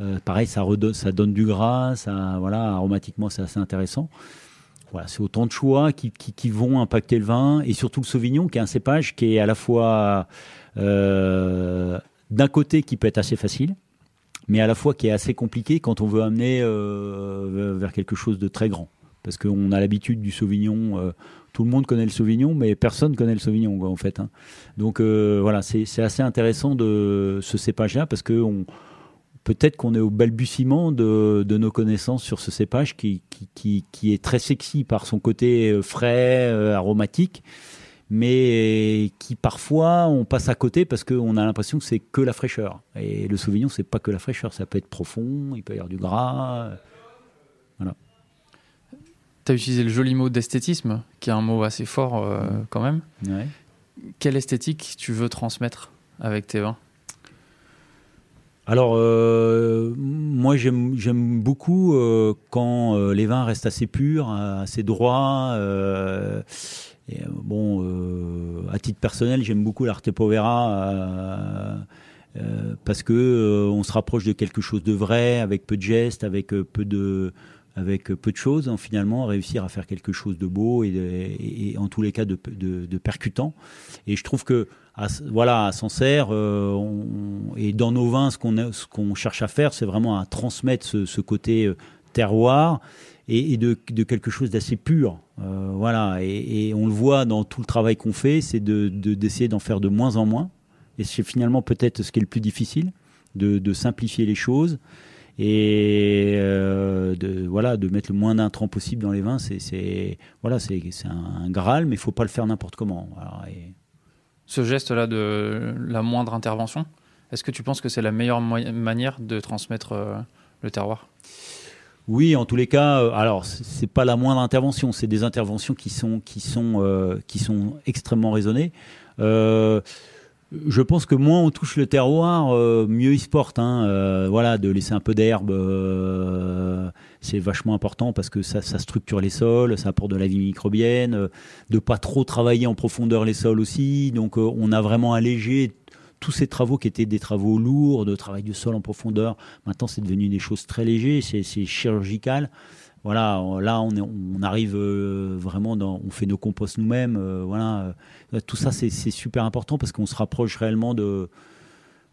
euh, pareil, ça, donne du gras, voilà, aromatiquement, c'est assez intéressant. C'est autant de choix qui, vont impacter le vin et surtout le Sauvignon, qui est un cépage qui est à la fois euh, d'un côté qui peut être assez facile, mais à la fois qui est assez compliqué quand on veut amener vers quelque chose de très grand. Parce qu'on a l'habitude du Sauvignon, euh, tout le monde connaît le Sauvignon, mais personne connaît le Sauvignon en fait. hein. Donc euh, voilà, c'est assez intéressant de ce cépage-là parce que peut-être qu'on est au balbutiement de, nos connaissances sur ce cépage qui, qui, est très sexy par son côté euh, frais, aromatique, mais qui parfois on passe à côté parce qu'on a l'impression que c'est que la fraîcheur. Et le Sauvignon, c'est pas que la fraîcheur, ça peut être profond, il peut y avoir du gras. Tu as utilisé le joli mot d'esthétisme, qui est un mot assez fort euh, quand même. Ouais. Quelle esthétique tu veux transmettre avec tes vins? Alors, euh, moi, j'aime beaucoup euh, quand euh, les vins restent assez purs, assez droits. et, bon, à titre personnel, j'aime beaucoup l'Arte Povera parce que on se rapproche de quelque chose de vrai, avec peu de gestes, avec peu de avec peu de choses, hein, finalement, réussir à faire quelque chose de beau et, en tous les cas de, percutant. Et je trouve que à, voilà, à Sancerre, euh, et dans nos vins, ce qu'on cherche à faire, c'est vraiment à transmettre ce, côté euh, terroir et, de, quelque chose d'assez pur. Euh, voilà, et, on le voit dans tout le travail qu'on fait, c'est de- de- d'essayer d'en faire de moins en moins. Et c'est finalement peut-être ce qui est le plus difficile, de simplifier les choses et euh, de voilà de mettre le moins d'intrants possible dans les vins. C'est voilà, c'est un, Graal, mais il faut pas le faire n'importe comment. Et- Ce geste-là de la moindre intervention, est-ce que tu penses que c'est la meilleure manière de transmettre euh, le terroir? Oui, en tous les cas, euh, alors c'est pas la moindre intervention, c'est des interventions qui sont qui sont euh, qui sont extrêmement raisonnées. Euh, je pense que moins on touche le terroir, euh, mieux il se porte. hein. Euh, voilà, de laisser un peu d'herbe, euh, c'est vachement important parce que ça, structure les sols, ça apporte de la vie microbienne. de pas trop travailler en profondeur les sols aussi. Donc, on a vraiment allégé tous ces travaux qui étaient des travaux lourds, de travail de sol en profondeur, maintenant c'est devenu des choses très légères, c'est chirurgical. Voilà, là on, on arrive euh, vraiment dans, on fait nos composts nous-mêmes. Euh, voilà, tout ça c'est super important parce qu'on se rapproche réellement de,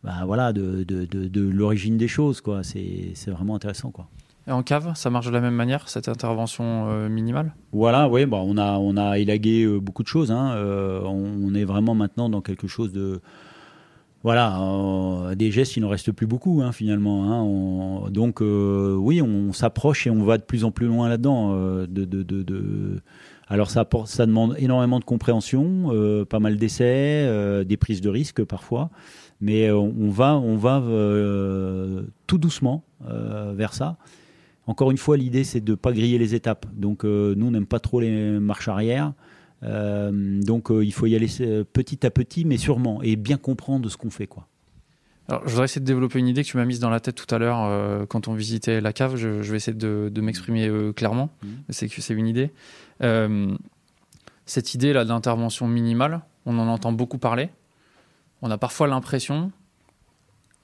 bah, voilà, de, de, de, l'origine des choses. Quoi. C'est, vraiment intéressant. Quoi. Et en cave, ça marche de la même manière, cette intervention euh, minimale? Voilà, oui, bah, on, a, on a élagué euh, beaucoup de choses. Hein. Euh, on, est vraiment maintenant dans quelque chose de. Voilà, des gestes, il n'en reste plus beaucoup hein, finalement. Hein. donc, oui, on, s'approche et on va de plus en plus loin là-dedans. de, de, de, Alors, ça, demande énormément de compréhension, pas mal d'essais, des prises de risques parfois. Mais on va, on va tout doucement vers ça. Encore une fois, l'idée, c'est de ne pas griller les étapes. Donc, euh, nous, on n'aime pas trop les marches arrière. Euh, donc, euh, il faut y aller petit à petit, mais sûrement, et bien comprendre ce qu'on fait. Quoi. Alors, je voudrais essayer de développer une idée que tu m'as mise dans la tête tout à l'heure quand on visitait la cave. Je, vais essayer de, m'exprimer clairement. Mmh. C'est que c'est une idée. cette idée-là d'intervention minimale, on en entend beaucoup parler. On a parfois l'impression,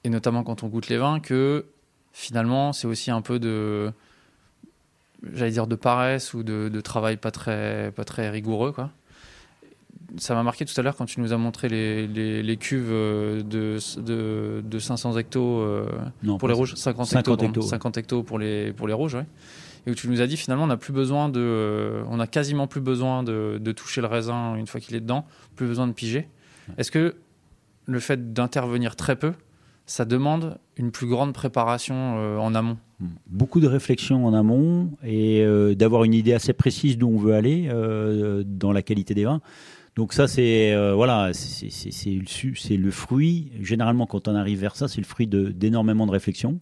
et notamment quand on goûte les vins, que finalement, c'est aussi un peu de, j'allais dire, de paresse ou de, travail pas très, pas très rigoureux, quoi. Ça m'a marqué tout à l'heure quand tu nous as montré les, les, cuves de, de, de, 500 hectos euh, pour les rouges, 50, 50 hectos, 50 hectos pour les, pour les rouges, ouais. Et où tu nous as dit finalement on a plus besoin de, on a quasiment plus besoin de, de toucher le raisin une fois qu'il est dedans, plus besoin de piger. Est-ce que le fait d'intervenir très peu, ça demande une plus grande préparation euh, en amont. Beaucoup de réflexion en amont et euh, d'avoir une idée assez précise d'où on veut aller euh, dans la qualité des vins. Donc ça, c'est voilà, c'est le fruit. Généralement, quand on arrive vers ça, c'est le fruit d'énormément de, réflexions.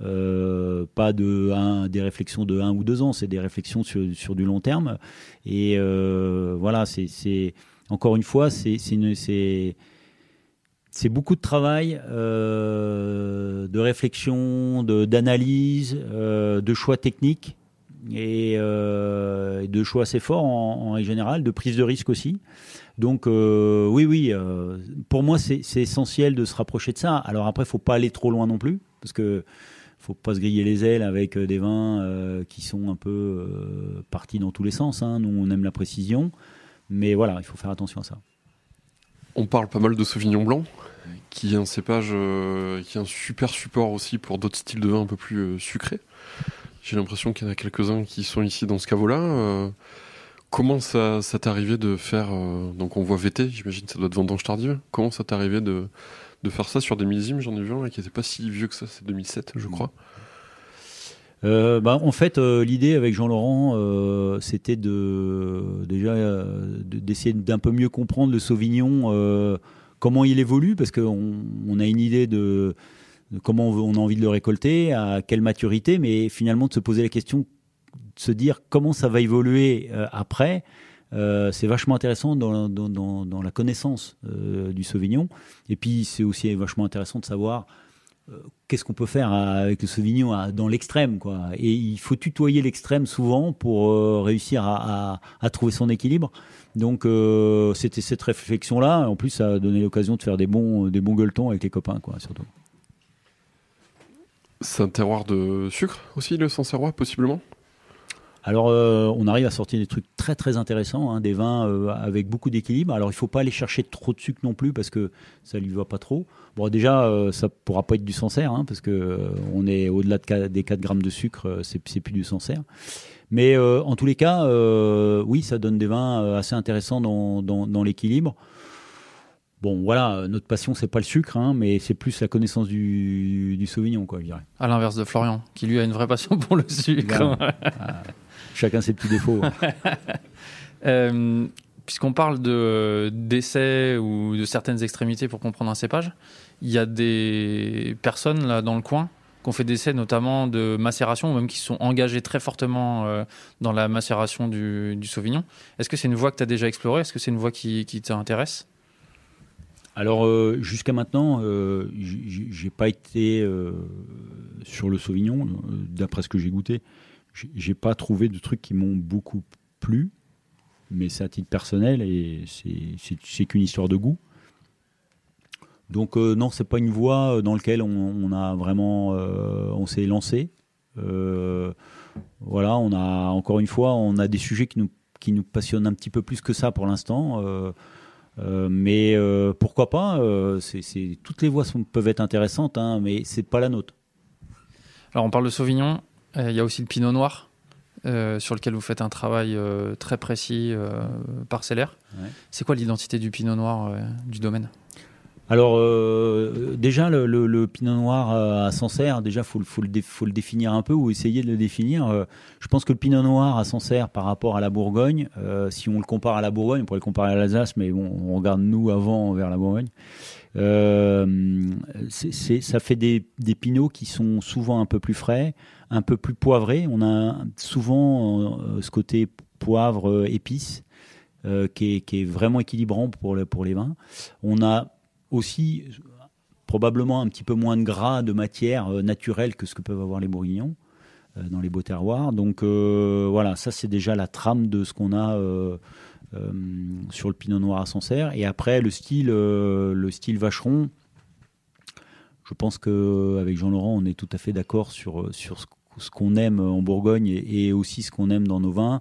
pas de des réflexions de un ou deux ans, c'est des réflexions sur, sur, du long terme. Et voilà, c'est encore une fois, c'est c'est beaucoup de travail, euh, de réflexion, d'analyse, euh, de, choix techniques et euh, de choix assez forts en, général, de prise de risque aussi. Donc oui, oui, pour moi c'est essentiel de se rapprocher de ça. Alors après, il faut pas aller trop loin non plus, parce que faut pas se griller les ailes avec des vins qui sont un peu partis dans tous les sens. Hein. Nous, on aime la précision, mais voilà, il faut faire attention à ça. On parle pas mal de Sauvignon Blanc, qui est un cépage euh, qui est un super support aussi pour d'autres styles de vin un peu plus euh, sucrés. J'ai l'impression qu'il y en a quelques-uns qui sont ici dans ce caveau-là. Euh, comment ça, ça t'est arrivé de faire. donc on voit VT, j'imagine que ça doit être vendange tardive. Comment ça t'est arrivé de, de faire ça sur des millésimes? J'en ai vu un qui n'était pas si vieux que ça, c'est 2007, je crois. Bah, en fait, l'idée avec Jean-Laurent, c'était de déjà d'essayer d'un peu mieux comprendre le Sauvignon comment il évolue, parce qu'on on a une idée de, comment on, a envie de le récolter, à quelle maturité, mais finalement de se poser la question, de se dire comment ça va évoluer euh, après. Euh, c'est vachement intéressant dans, la connaissance euh, du Sauvignon. Et puis, c'est aussi vachement intéressant de savoir qu'est-ce qu'on peut faire avec le Sauvignon dans l'extrême. quoi? Et il faut tutoyer l'extrême souvent pour réussir à, trouver son équilibre. Donc euh, c'était cette réflexion-là. En plus, ça a donné l'occasion de faire des bons, des bons gueuletons avec les copains, quoi, surtout. C'est un terroir de sucre aussi, le Sancerrois, possiblement? Alors, euh, on arrive à sortir des trucs très très intéressants, hein, des vins euh, avec beaucoup d'équilibre. Alors, il ne faut pas aller chercher trop de sucre non plus parce que ça lui va pas trop. Bon, déjà, ça pourra pas être du Sancerre hein, parce que on est au-delà de, des 4 grammes de sucre, c'est plus du Sancerre. Mais euh, en tous les cas, euh, oui, ça donne des vins euh, assez intéressants dans, dans, l'équilibre. Bon, voilà, notre passion, c'est pas le sucre, hein, mais c'est plus la connaissance du, du, Sauvignon, quoi, je dirais. À l'inverse de Florian, qui lui a une vraie passion pour le sucre. Ah, chacun ses petits défauts. Puisqu'on parle de d'essais ou de certaines extrémités pour comprendre un cépage, il y a des personnes là dans le coin qu'on fait des essais notamment de macération, ou même qui sont engagés très fortement euh, dans la macération du, Sauvignon. Est-ce que c'est une voie que tu as déjà explorée? Est-ce que c'est une voie qui, t'intéresse? Alors euh, jusqu'à maintenant, euh, j'ai pas été euh, sur le Sauvignon, d'après ce que j'ai goûté, j'ai pas trouvé de trucs qui m'ont beaucoup plu, mais c'est à titre personnel et c'est qu'une histoire de goût. Donc euh, non, c'est pas une voie dans laquelle on, a vraiment, euh, on s'est lancé. Euh, voilà, on a encore une fois, on a des sujets qui nous qui nous passionnent un petit peu plus que ça pour l'instant. Euh, euh, mais euh, pourquoi pas euh, toutes les voies peuvent être intéressantes, hein, mais c'est pas la nôtre. Alors on parle de Sauvignon, euh, il y a aussi le Pinot Noir, euh, sur lequel vous faites un travail euh, très précis, euh, parcellaire. Ouais. C'est quoi l'identité du Pinot Noir euh, du domaine? Alors euh, déjà le, le- le Pinot Noir euh, à Sancerre, déjà faut, faut, le dé- faut le définir un peu ou essayer de le définir. Euh, je pense que le Pinot Noir à Sancerre par rapport à la Bourgogne, euh, si on le compare à la Bourgogne, on pourrait le comparer à l'Alsace, mais bon, on regarde nous avant vers la Bourgogne. Euh, ça fait des, pinots qui sont souvent un peu plus frais, un peu plus poivrés. On a souvent euh, ce côté poivre euh, épice qui, est, vraiment équilibrant pour, pour les vins. On a aussi probablement un petit peu moins de gras, de matière naturelle que ce que peuvent avoir les bourguignons dans les beaux terroirs. Donc voilà, ça c'est déjà la trame de ce qu'on a sur le Pinot Noir à Sancerre. Et après le style, euh, le style vacheron. Je pense que avec Jean-Laurent, on est tout à fait d'accord sur sur ce, qu'on aime en Bourgogne et, aussi ce qu'on aime dans nos vins.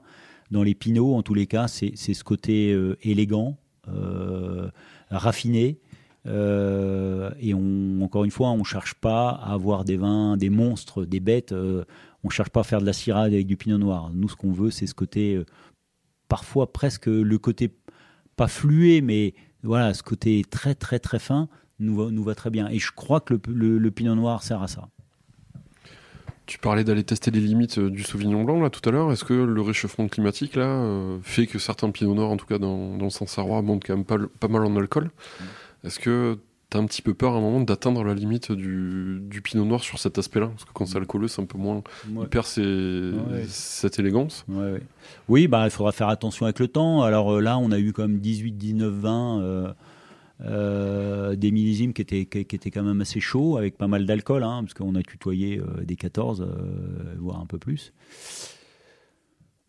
Dans les pinots, en tous les cas, c'est ce côté euh, élégant, euh, raffiné. Euh, et encore une fois, on cherche pas à avoir des vins, des monstres, des bêtes. euh, on cherche pas à faire de la syrah avec du pinot noir. Nous, ce qu'on veut, c'est ce côté, euh, parfois presque le côté pas fluet, mais voilà, ce côté très très très fin nous va, très bien. Et je crois que le, pinot noir sert à ça. Tu parlais d'aller tester les limites euh, du Sauvignon blanc là tout à l'heure. Est-ce que le réchauffement climatique là euh, fait que certains Pinot Noirs, en tout cas dans, dans le Sancerrois, montent quand même pas, pas mal en alcool? Est-ce que t'as un petit peu peur à un moment d'atteindre la limite du, du Pinot Noir sur cet aspect-là Parce que quand c'est alcooleux, c'est un peu moins. Il perd ses- Ouais. cette élégance. Ouais. Oui, bah, il faudra faire attention avec le temps. Alors euh, là, on a eu comme 18, 19, 20 euh, euh, des millésimes qui étaient, qui, qui étaient quand même assez chauds, avec pas mal d'alcool, hein, parce qu'on a tutoyé euh, des 14, euh, voire un peu plus.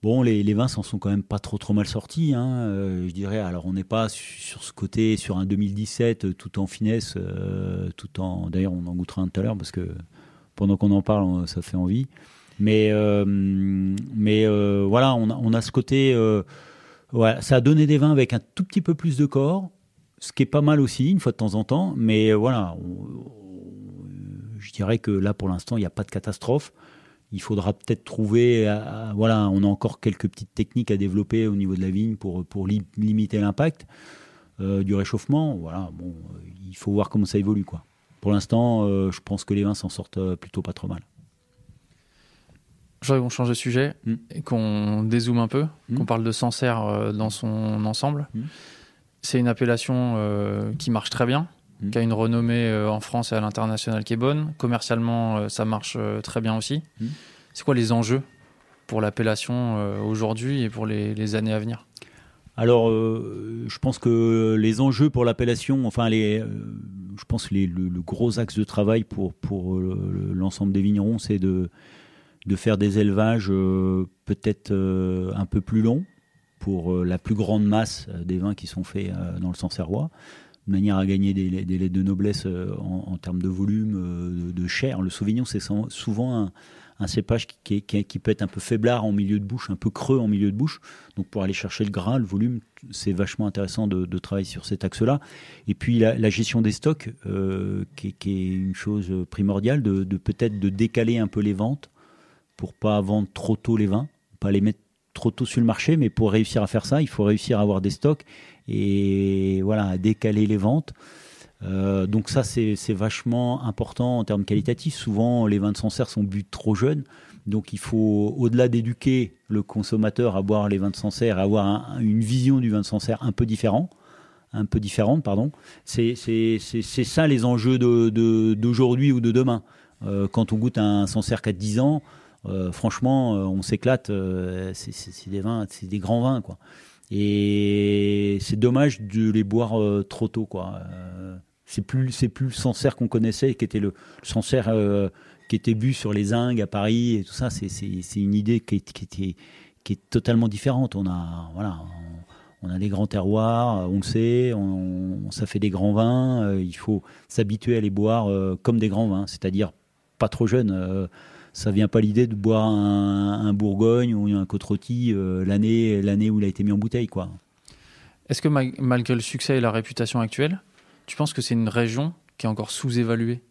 Bon, les, vins s'en sont quand même pas trop trop mal sortis, hein, euh, je dirais. Alors, on n'est pas su- sur ce côté, sur un 2017, euh, tout en finesse, euh, tout en. D'ailleurs, on en goûtera un tout à l'heure parce que pendant qu'on en parle, ça fait envie. Mais, mais voilà, on a, ce côté. voilà, ça a donné des vins avec un tout petit peu plus de corps, ce qui est pas mal aussi, une fois de temps en temps. Mais voilà, je dirais que là, pour l'instant, il n'y a pas de catastrophe. Il faudra peut-être trouver. euh, euh, voilà, on a encore quelques petites techniques à développer au niveau de la vigne pour, pour li- limiter l'impact euh, du réchauffement. Voilà, bon, euh, il faut voir comment ça évolue, quoi. Pour l'instant, euh, je pense que les vins s'en sortent euh, plutôt pas trop mal. Je voudrais qu'on change de sujet Mm. et qu'on dézoome un peu, Mm. qu'on parle de Sancerre euh, dans son ensemble. Mm. C'est une appellation euh, qui marche très bien, Mm. qui a une renommée euh, en France et à l'international qui est bonne. Commercialement, euh, ça marche euh, très bien aussi. Mm. C'est quoi les enjeux pour l'appellation aujourd'hui et pour les, les années à venir? Alors, euh, je pense que les enjeux pour l'appellation, enfin, les, euh, je pense que les- le, le gros axe de travail pour, pour le- l'ensemble des vignerons, c'est de, de faire des élevages euh, peut-être un peu plus longs pour la plus grande masse des vins qui sont faits dans le Sancerrois, de manière à gagner des, des de noblesse euh, en, termes de volume, euh, de, chair. Le Sauvignon, c'est souvent un, cépage qui, qui peut être un peu faiblard en milieu de bouche, un peu creux en milieu de bouche. Donc pour aller chercher le gras, le volume, c'est vachement intéressant de, travailler sur cet axe-là. Et puis la, gestion des stocks, euh, qui est une chose primordiale, de, de peut-être de décaler un peu les ventes pour pas vendre trop tôt les vins, pas les mettre trop tôt sur le marché, mais pour réussir à faire ça, il faut réussir à avoir des stocks et voilà, décaler les ventes. Euh, donc ça, c'est vachement important en termes qualitatifs. Souvent, les vins de Sancerre sont bu trop jeunes. Donc il faut, au-delà d'éduquer le consommateur à boire les vins de Sancerre, avoir un- une vision du vin de Sancerre un peu différent, un peu différente, pardon. C'est ça les enjeux de- de- d'aujourd'hui ou de demain. Euh, quand on goûte un Sancerre 4-10 ans, euh, franchement, on s'éclate. c'est des vins, c'est des grands vins, quoi. Et c'est dommage de les boire euh, trop tôt, quoi. Euh, c'est plus, c'est plus le Sancerre qu'on connaissait, qui était le, le Sancerre euh, qui était bu sur les Ingues à Paris et tout ça. C'est, une idée qui est, qui, était- qui est totalement différente. On a, voilà, on a des grands terroirs, on le sait, on, ça fait des grands vins. il faut s'habituer à les boire comme des grands vins, c'est-à-dire pas trop jeunes ça vient pas l'idée de boire un, Bourgogne ou un côte l'année l'année où il a été mis en bouteille quoi. Est-ce que malgré le succès et la réputation actuelle, tu penses que c'est une région qui est encore sous-évaluée?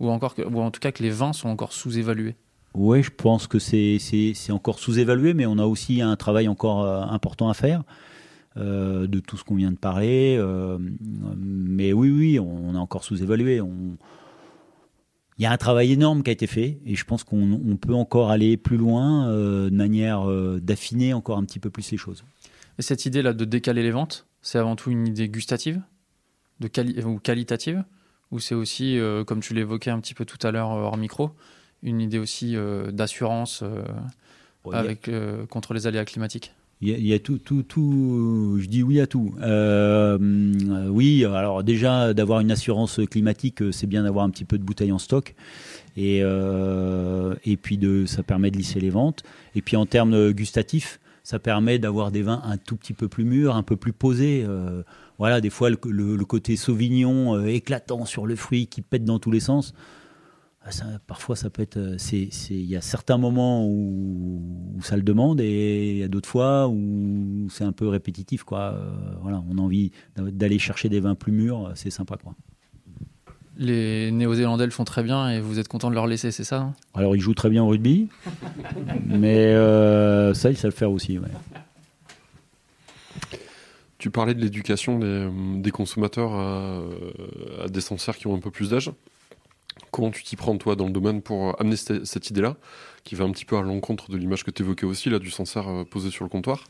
Ou, encore ou en tout cas que les vins sont encore sous-évalués? Oui, je pense que c'est encore sous-évalué, mais on a aussi un travail encore euh, important à faire. Euh, de tout ce qu'on vient de parler. Euh, mais oui, oui, on, est encore sous-évalué. Il y a un travail énorme qui a été fait et je pense qu'on peut encore aller plus loin de manière d'affiner encore un petit peu plus les choses. Et cette idée-là de décaler les ventes, c'est avant tout une idée gustative? De ou qualitative? Ou c'est aussi, euh, comme tu l'évoquais un petit peu tout à l'heure euh, hors micro, une idée aussi euh, d'assurance avec, contre les aléas climatiques? Il y, a, tout, tout, tout, je dis oui à tout. oui, alors déjà, d'avoir une assurance climatique, c'est bien d'avoir un petit peu de bouteilles en stock. Et, et puis, de, ça permet de lisser les ventes. Et puis, en termes gustatifs, ça permet d'avoir des vins un tout petit peu plus mûrs, un peu plus posés. Euh, voilà, des fois le, côté sauvignon euh, éclatant sur le fruit qui pète dans tous les sens. Ah, parfois, ça peut être. Euh, il y a certains moments où, ça le demande et il y a d'autres fois où c'est un peu répétitif. Quoi. voilà, on a envie d'aller chercher des vins plus mûrs, c'est sympa. Quoi les Néo-Zélandais le font très bien et vous êtes content de leur laisser, c'est ça hein? Alors ils jouent très bien au rugby, mais euh, ça ils savent le faire aussi. Tu parlais de l'éducation des, consommateurs à, des Sancerres qui ont un peu plus d'âge. Comment tu t'y prends toi dans le domaine pour amener cette, idée-là, qui va un petit peu à l'encontre de l'image que tu évoquais aussi, là, du Sancerre euh, posé sur le comptoir.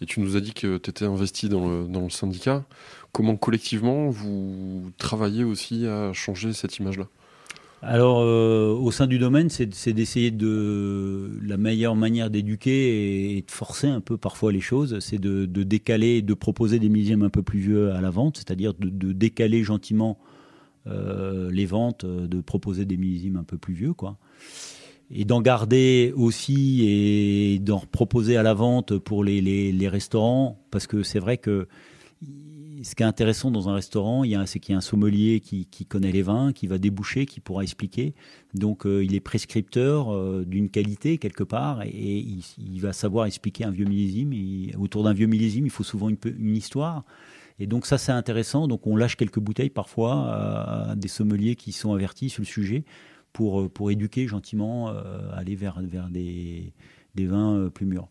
Et tu nous as dit que tu étais investi dans le, syndicat. Comment collectivement vous travaillez aussi à changer cette image-là? Alors, euh, au sein du domaine, c'est d'essayer de la meilleure manière d'éduquer et de forcer un peu parfois les choses, c'est de, de, décaler, de proposer des millésimes un peu plus vieux à la vente, c'est-à-dire de, décaler gentiment euh, les ventes, de proposer des millésimes un peu plus vieux, quoi et d'en garder aussi et d'en proposer à la vente pour les, les, restaurants, parce que c'est vrai que ce qui est intéressant dans un restaurant, c'est qu'il y a un sommelier qui, qui, connaît les vins, qui va déboucher, qui pourra expliquer. Donc euh, il est prescripteur euh, d'une qualité quelque part et, il, va savoir expliquer un vieux millésime. Autour d'un vieux millésime, il faut souvent une histoire. Et donc ça c'est intéressant. Donc on lâche quelques bouteilles parfois à des sommeliers qui sont avertis sur le sujet pour, euh, pour éduquer gentiment, euh, aller vers, vers des, des vins euh, plus mûrs.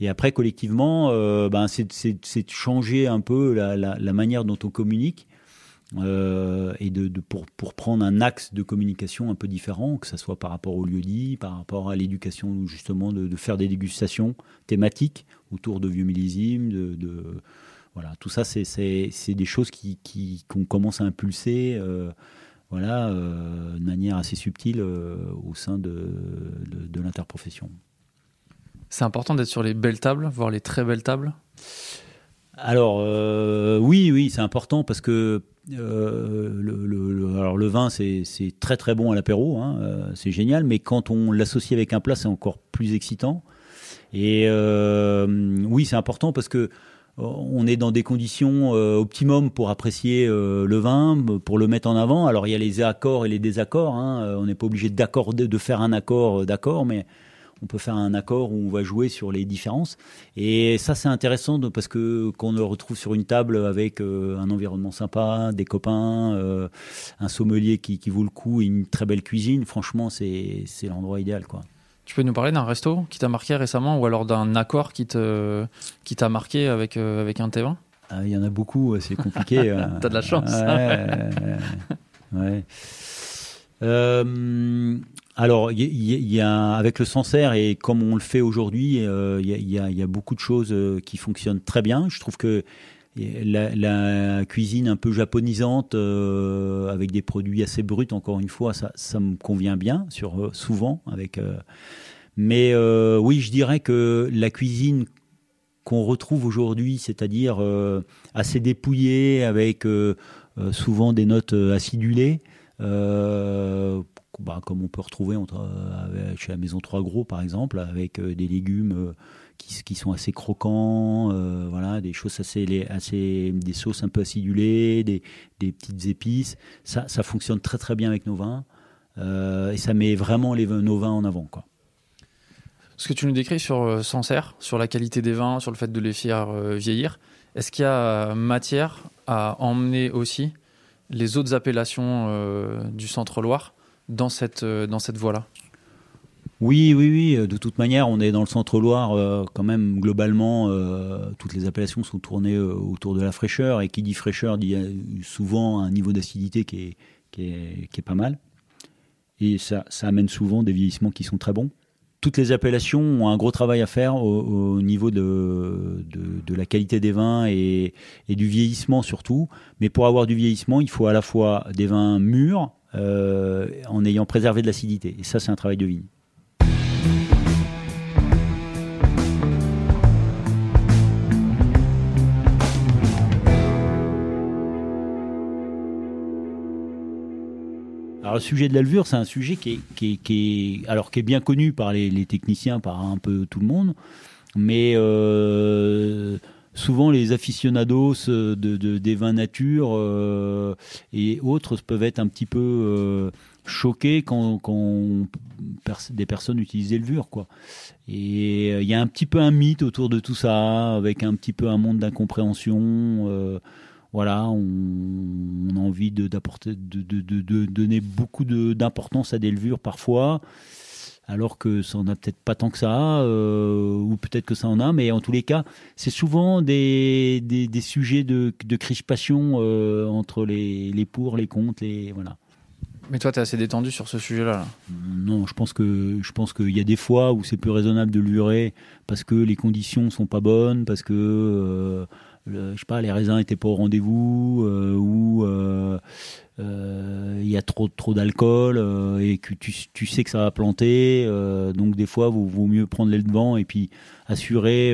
Et après, collectivement, ben, c'est de changer un peu la, la, manière dont on communique. et de, de, pour, pour, prendre un axe de communication un peu différent, que ce soit par rapport au lieu dit, par rapport à l'éducation, justement, de, de, faire des dégustations thématiques autour de vieux millésimes, de voilà, tout ça, c'est des choses qu'on qui, qu'on commence à impulser voilà, euh, de manière assez subtile euh, au sein de, de, l'interprofession. C'est important d'être sur les belles tables, voire les très belles tables? Alors, euh, oui, oui, c'est important parce que le, alors le vin, c'est très très bon à l'apéro, hein, c'est génial, mais quand on l'associe avec un plat, c'est encore plus excitant. Et oui, c'est important parce que on est dans des conditions euh, optimum pour apprécier euh, le vin, pour le mettre en avant. Alors il y a les accords et les désaccords. Hein. Euh, on n'est pas obligé d'accorder, de faire un accord d'accord, mais on peut faire un accord où on va jouer sur les différences. Et ça, c'est intéressant parce que qu'on le retrouve sur une table avec un environnement sympa, des copains, un sommelier qui, vaut le coup et une très belle cuisine. Franchement, c'est l'endroit idéal, quoi. Tu peux nous parler d'un resto qui t'a marqué récemment ou alors d'un accord qui te qui t'a marqué avec euh, avec un T20 ah, Il y en a beaucoup, c'est compliqué. Euh. T'as de la chance. ouais. Euh, alors, y, a avec le Sancerre et comme on le fait aujourd'hui, il y, y, a beaucoup de choses qui fonctionnent très bien. Je trouve que la, cuisine un peu japonisante euh, avec des produits assez bruts, encore une fois, ça, ça me convient bien, sur, euh, souvent. Avec, euh, mais oui, je dirais que la cuisine qu'on retrouve aujourd'hui, c'est-à-dire assez dépouillée, avec souvent des notes acidulées, bah, comme on peut retrouver chez la Maison Trois Gros, par exemple, avec des légumes qui, sont assez croquants, euh, voilà, des choses assez, assez, des sauces un peu acidulées, des, petites épices. Ça, ça fonctionne très très bien avec nos vins euh, et ça met vraiment les, nos vins en avant, quoi. Ce que tu nous décris sur euh, Sancerre, sur la qualité des vins, sur le fait de les faire vieillir, est-ce qu'il y a matière à emmener aussi les autres appellations du Centre-Loire dans cette, dans cette voie-là? Oui, oui, oui. De toute manière, on est dans le centre-Loire euh, quand même globalement. euh, toutes les appellations sont tournées euh, autour de la fraîcheur et qui dit fraîcheur dit euh, souvent un niveau d'acidité qui est, pas mal. Et ça, amène souvent des vieillissements qui sont très bons. Toutes les appellations ont un gros travail à faire au, au niveau de, la qualité des vins et, et du vieillissement surtout. Mais pour avoir du vieillissement, il faut à la fois des vins mûrs euh, en ayant préservé de l'acidité. Et ça, c'est un travail de vigne. Alors le sujet de la levure, c'est un sujet qui est, qui est- alors, qui est bien connu par les, techniciens, par un peu tout le monde, mais euh, souvent les aficionados de, de- des vins nature euh, et autres peuvent être un petit peu euh, choqués quand, des personnes utilisent des levures. Quoi. Et il y a un petit peu un mythe autour de tout ça, avec un petit peu un monde d'incompréhension. Voilà, on, on a envie de, d'apporter, de, de- de- donner beaucoup de- d'importance à des levures parfois, alors que ça en a peut-être pas tant que ça, euh, ou peut-être que ça en a, mais en tous les cas, c'est souvent des, des, des sujets de, de crispation euh, entre les, les pour, les contre, les voilà. Mais toi, tu es assez détendu sur ce sujet-là. là. Non, je pense que je pense qu'il y a des fois où c'est plus raisonnable de lurer parce que les conditions sont pas bonnes, parce que euh, je sais pas, les raisins étaient pas au rendez-vous, euh, ou euh, euh, il y a trop trop d'alcool et que tu, tu sais que ça va planter, donc des fois vaut, vaut mieux prendre les devants et puis assurer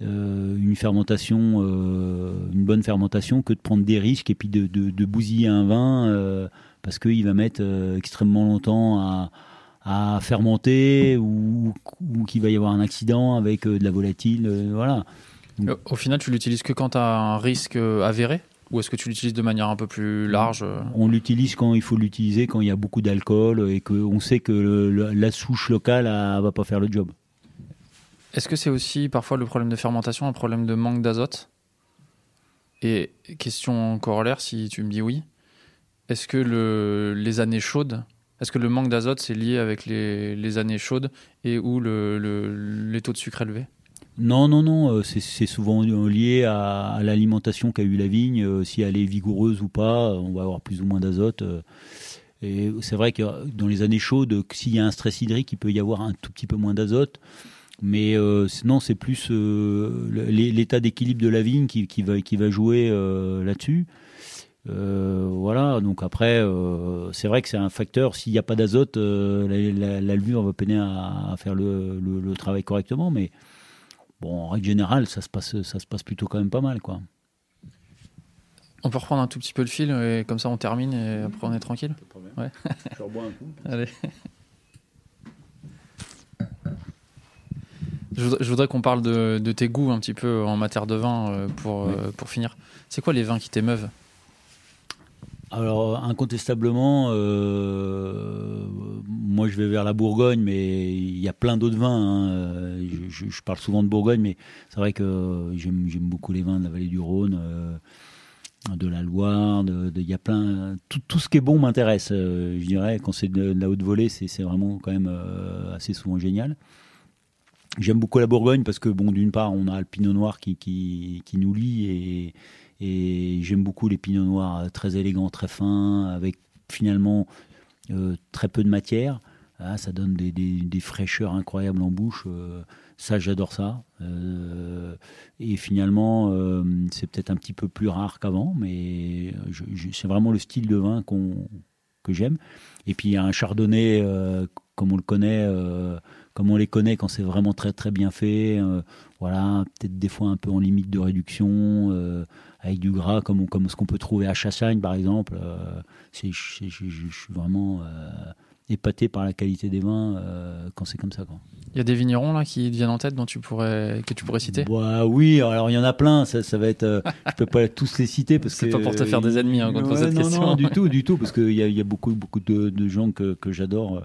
une fermentation, une bonne fermentation, que de prendre des risques et puis de, de, bousiller un vin parce qu'il va mettre extrêmement longtemps à, à fermenter ou, ou qu'il va y avoir un accident avec de la volatile. voilà. Mm. Euh, Au final, tu l'utilises que quand tu as un risque euh, avéré Ou est-ce que tu l'utilises de manière un peu plus large euh On l'utilise quand il faut l'utiliser, quand il y a beaucoup d'alcool et qu'on sait que le- le- la souche locale ne va pas faire le job. Est-ce que c'est aussi parfois le problème de fermentation, un problème de manque d'azote? Et question corollaire, si tu me dis oui, est-ce que le, les années chaudes, est-ce que le manque d'azote c'est lié avec les, les années chaudes et où le, le- les taux de sucre élevés? Non, non, non, euh, c'est- souvent lié à, l'alimentation qu'a eu la vigne, euh, si elle est vigoureuse ou pas, on va avoir plus ou moins d'azote. euh. Et c'est vrai que dans les années chaudes, s'il y a un stress hydrique, il peut y avoir un tout petit peu moins d'azote. Mais euh, non, c'est plus euh, l'état d'équilibre de la vigne qui, va, jouer euh, là-dessus. Euh, voilà, donc après, euh, c'est vrai que c'est un facteur. S'il n'y a pas d'azote, euh, la, levure va peiner à, faire le, le- le travail correctement. Mais bon, en règle générale, ça se passe, ça se passe plutôt quand même pas mal, quoi. On peut reprendre un tout petit peu le fil et comme ça on termine et après on est tranquille Ouais. Je rebois un coup. Allez. Je voudrais, qu'on parle de, de tes goûts un petit peu en matière de vin euh, pour, euh, pour finir. C'est quoi les vins qui t'émeuvent? Alors, incontestablement, euh, moi je vais vers la Bourgogne, mais il y a plein d'autres vins. hein. Je, parle souvent de Bourgogne, mais c'est vrai que j'aime beaucoup les vins de la vallée du Rhône, euh, de la Loire. Il y a plein. Tout, ce qui est bon m'intéresse, euh, je dirais. Quand c'est de, la haute volée, c'est vraiment quand même assez souvent génial. J'aime beaucoup la Bourgogne parce que, bon, d'une part, on a le pinot noir qui, qui, qui nous lie et, et j'aime beaucoup les pinots noirs euh, très élégants, très fins, avec finalement euh, très peu de matière. Ah, ça donne des, fraîcheurs incroyables en bouche. euh, ça, j'adore ça. Et finalement, c'est peut-être un petit peu plus rare qu'avant, mais c'est vraiment le style de vin qu'on que j'aime. Et puis, il y a un chardonnay, comme on le connaît, comme on les connaît quand c'est vraiment très très bien fait. euh, voilà, peut-être des fois un peu en limite de réduction. euh, avec du gras comme, on- comme ce qu'on peut trouver à Chassagne par exemple. euh, c'est, je, suis vraiment épaté par la qualité des vins euh, quand c'est comme ça. Quoi. Il y a des vignerons là qui te viennent en tête dont tu pourrais, que tu pourrais citer? Bah, Oui, alors il y en a plein. Ça, ça va être, euh, je peux pas tous les citer parce C'est que pas pour te faire des ennemis hein, quand Ouais, cette non, question. Non, du tout, du tout, parce qu'il y y a beaucoup, beaucoup de, de gens que, que j'adore.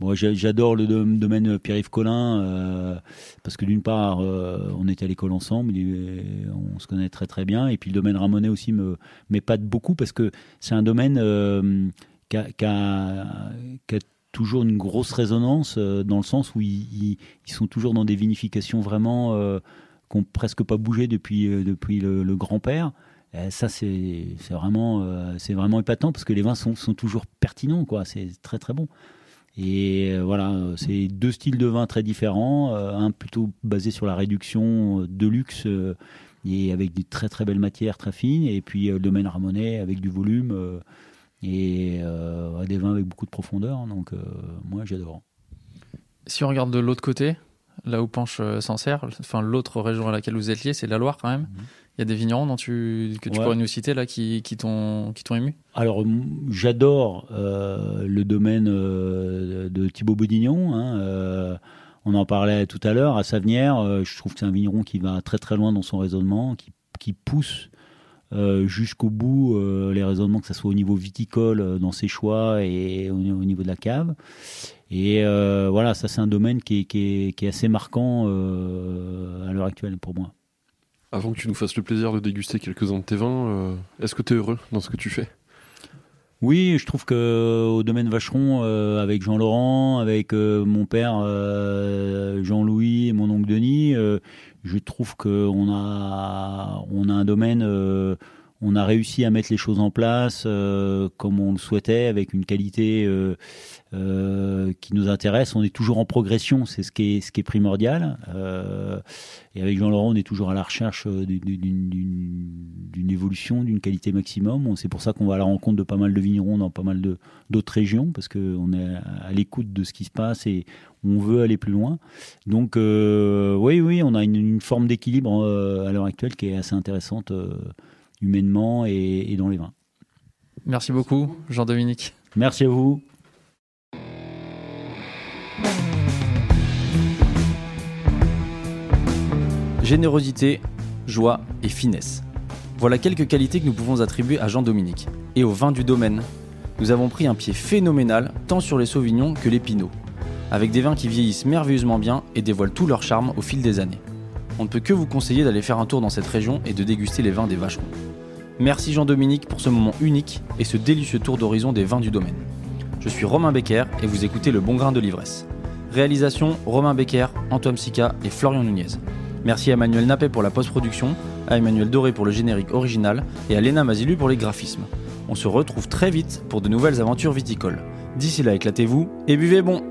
Moi, j'adore le dom- domaine Pierre-Yves Collin euh, parce que d'une part, euh, on était à l'école ensemble, on se connaît très très bien, et puis le domaine Ramonet aussi me m'épate beaucoup parce que c'est un domaine euh, qui a, toujours une grosse résonance dans le sens où ils, sont toujours dans des vinifications vraiment qui n'ont presque pas bougé depuis, depuis le, grand-père. Ça, c'est vraiment, c'est vraiment épatant parce que les vins sont, sont toujours pertinents. C'est très très bon. Et euh, voilà, c'est deux styles de vin très différents. euh, un plutôt basé sur la réduction euh, de luxe et avec des très très belles matières très fines. Et puis le domaine Ramonet avec du volume et des vins avec beaucoup de profondeur. Donc euh, moi j'adore. Si on regarde de l'autre côté, là où penche Sancerre, enfin l'autre région à laquelle vous êtes lié, c'est la Loire quand même. Mhm. Il y a des vignerons dont tu, que tu Ouais. pourrais nous citer là qui, qui t'ont ému? Alors, j'adore euh, le domaine euh, de Thibaut Bodignon. hein, euh, on en parlait tout à l'heure à Savenière. je trouve que c'est un vigneron qui va très très loin dans son raisonnement, qui, qui pousse jusqu'au bout les raisonnements, que ce soit au niveau viticole dans ses choix et au, au niveau de la cave. Et voilà, ça c'est un domaine qui est, qui est- qui est assez marquant à l'heure actuelle pour moi. Avant que tu nous fasses le plaisir de déguster quelques-uns de tes vins, euh, est-ce que tu es heureux dans ce que tu fais? Oui, je trouve que au domaine Vacheron, euh, avec Jean Laurent, avec euh, mon père euh, Jean-Louis et mon oncle Denis, euh, je trouve que on a on a un domaine, euh, on a réussi à mettre les choses en place euh, comme on le souhaitait, avec une qualité euh, euh, qui nous intéresse. On est toujours en progression, c'est ce qui est primordial. Et avec Jean Laurent, on est toujours à la recherche d'une- évolution, d'une qualité maximum. C'est pour ça qu'on va à la rencontre de pas mal de vignerons dans pas mal d'autres régions, parce qu'on est à l'écoute de ce qui se passe et on veut aller plus loin. Donc oui, oui, on a une, forme d'équilibre à l'heure actuelle qui est assez intéressante humainement et, et dans les vins. Merci beaucoup, Jean-Dominique. Merci à vous. Générosité, joie et finesse. Voilà quelques qualités que nous pouvons attribuer à Jean-Dominique. Et au vin du domaine, nous avons pris un pied phénoménal tant sur les sauvignons que les pinots, avec des vins qui vieillissent merveilleusement bien et dévoilent tout leur charme au fil des années. On ne peut que vous conseiller d'aller faire un tour dans cette région et de déguster les vins des vacherons. Merci Jean-Dominique pour ce moment unique et ce délicieux tour d'horizon des vins du domaine. Je suis Romain Becker et vous écoutez Le Bon Grain de l'Ivresse. Réalisation Romain Becker, Antoine Sica et Florian Nunez. Merci à Emmanuel Nappet pour la post-production, à Emmanuel Doré pour le générique original et à Léna Mazilu pour les graphismes. On se retrouve très vite pour de nouvelles aventures viticoles. D'ici là, éclatez-vous et buvez bon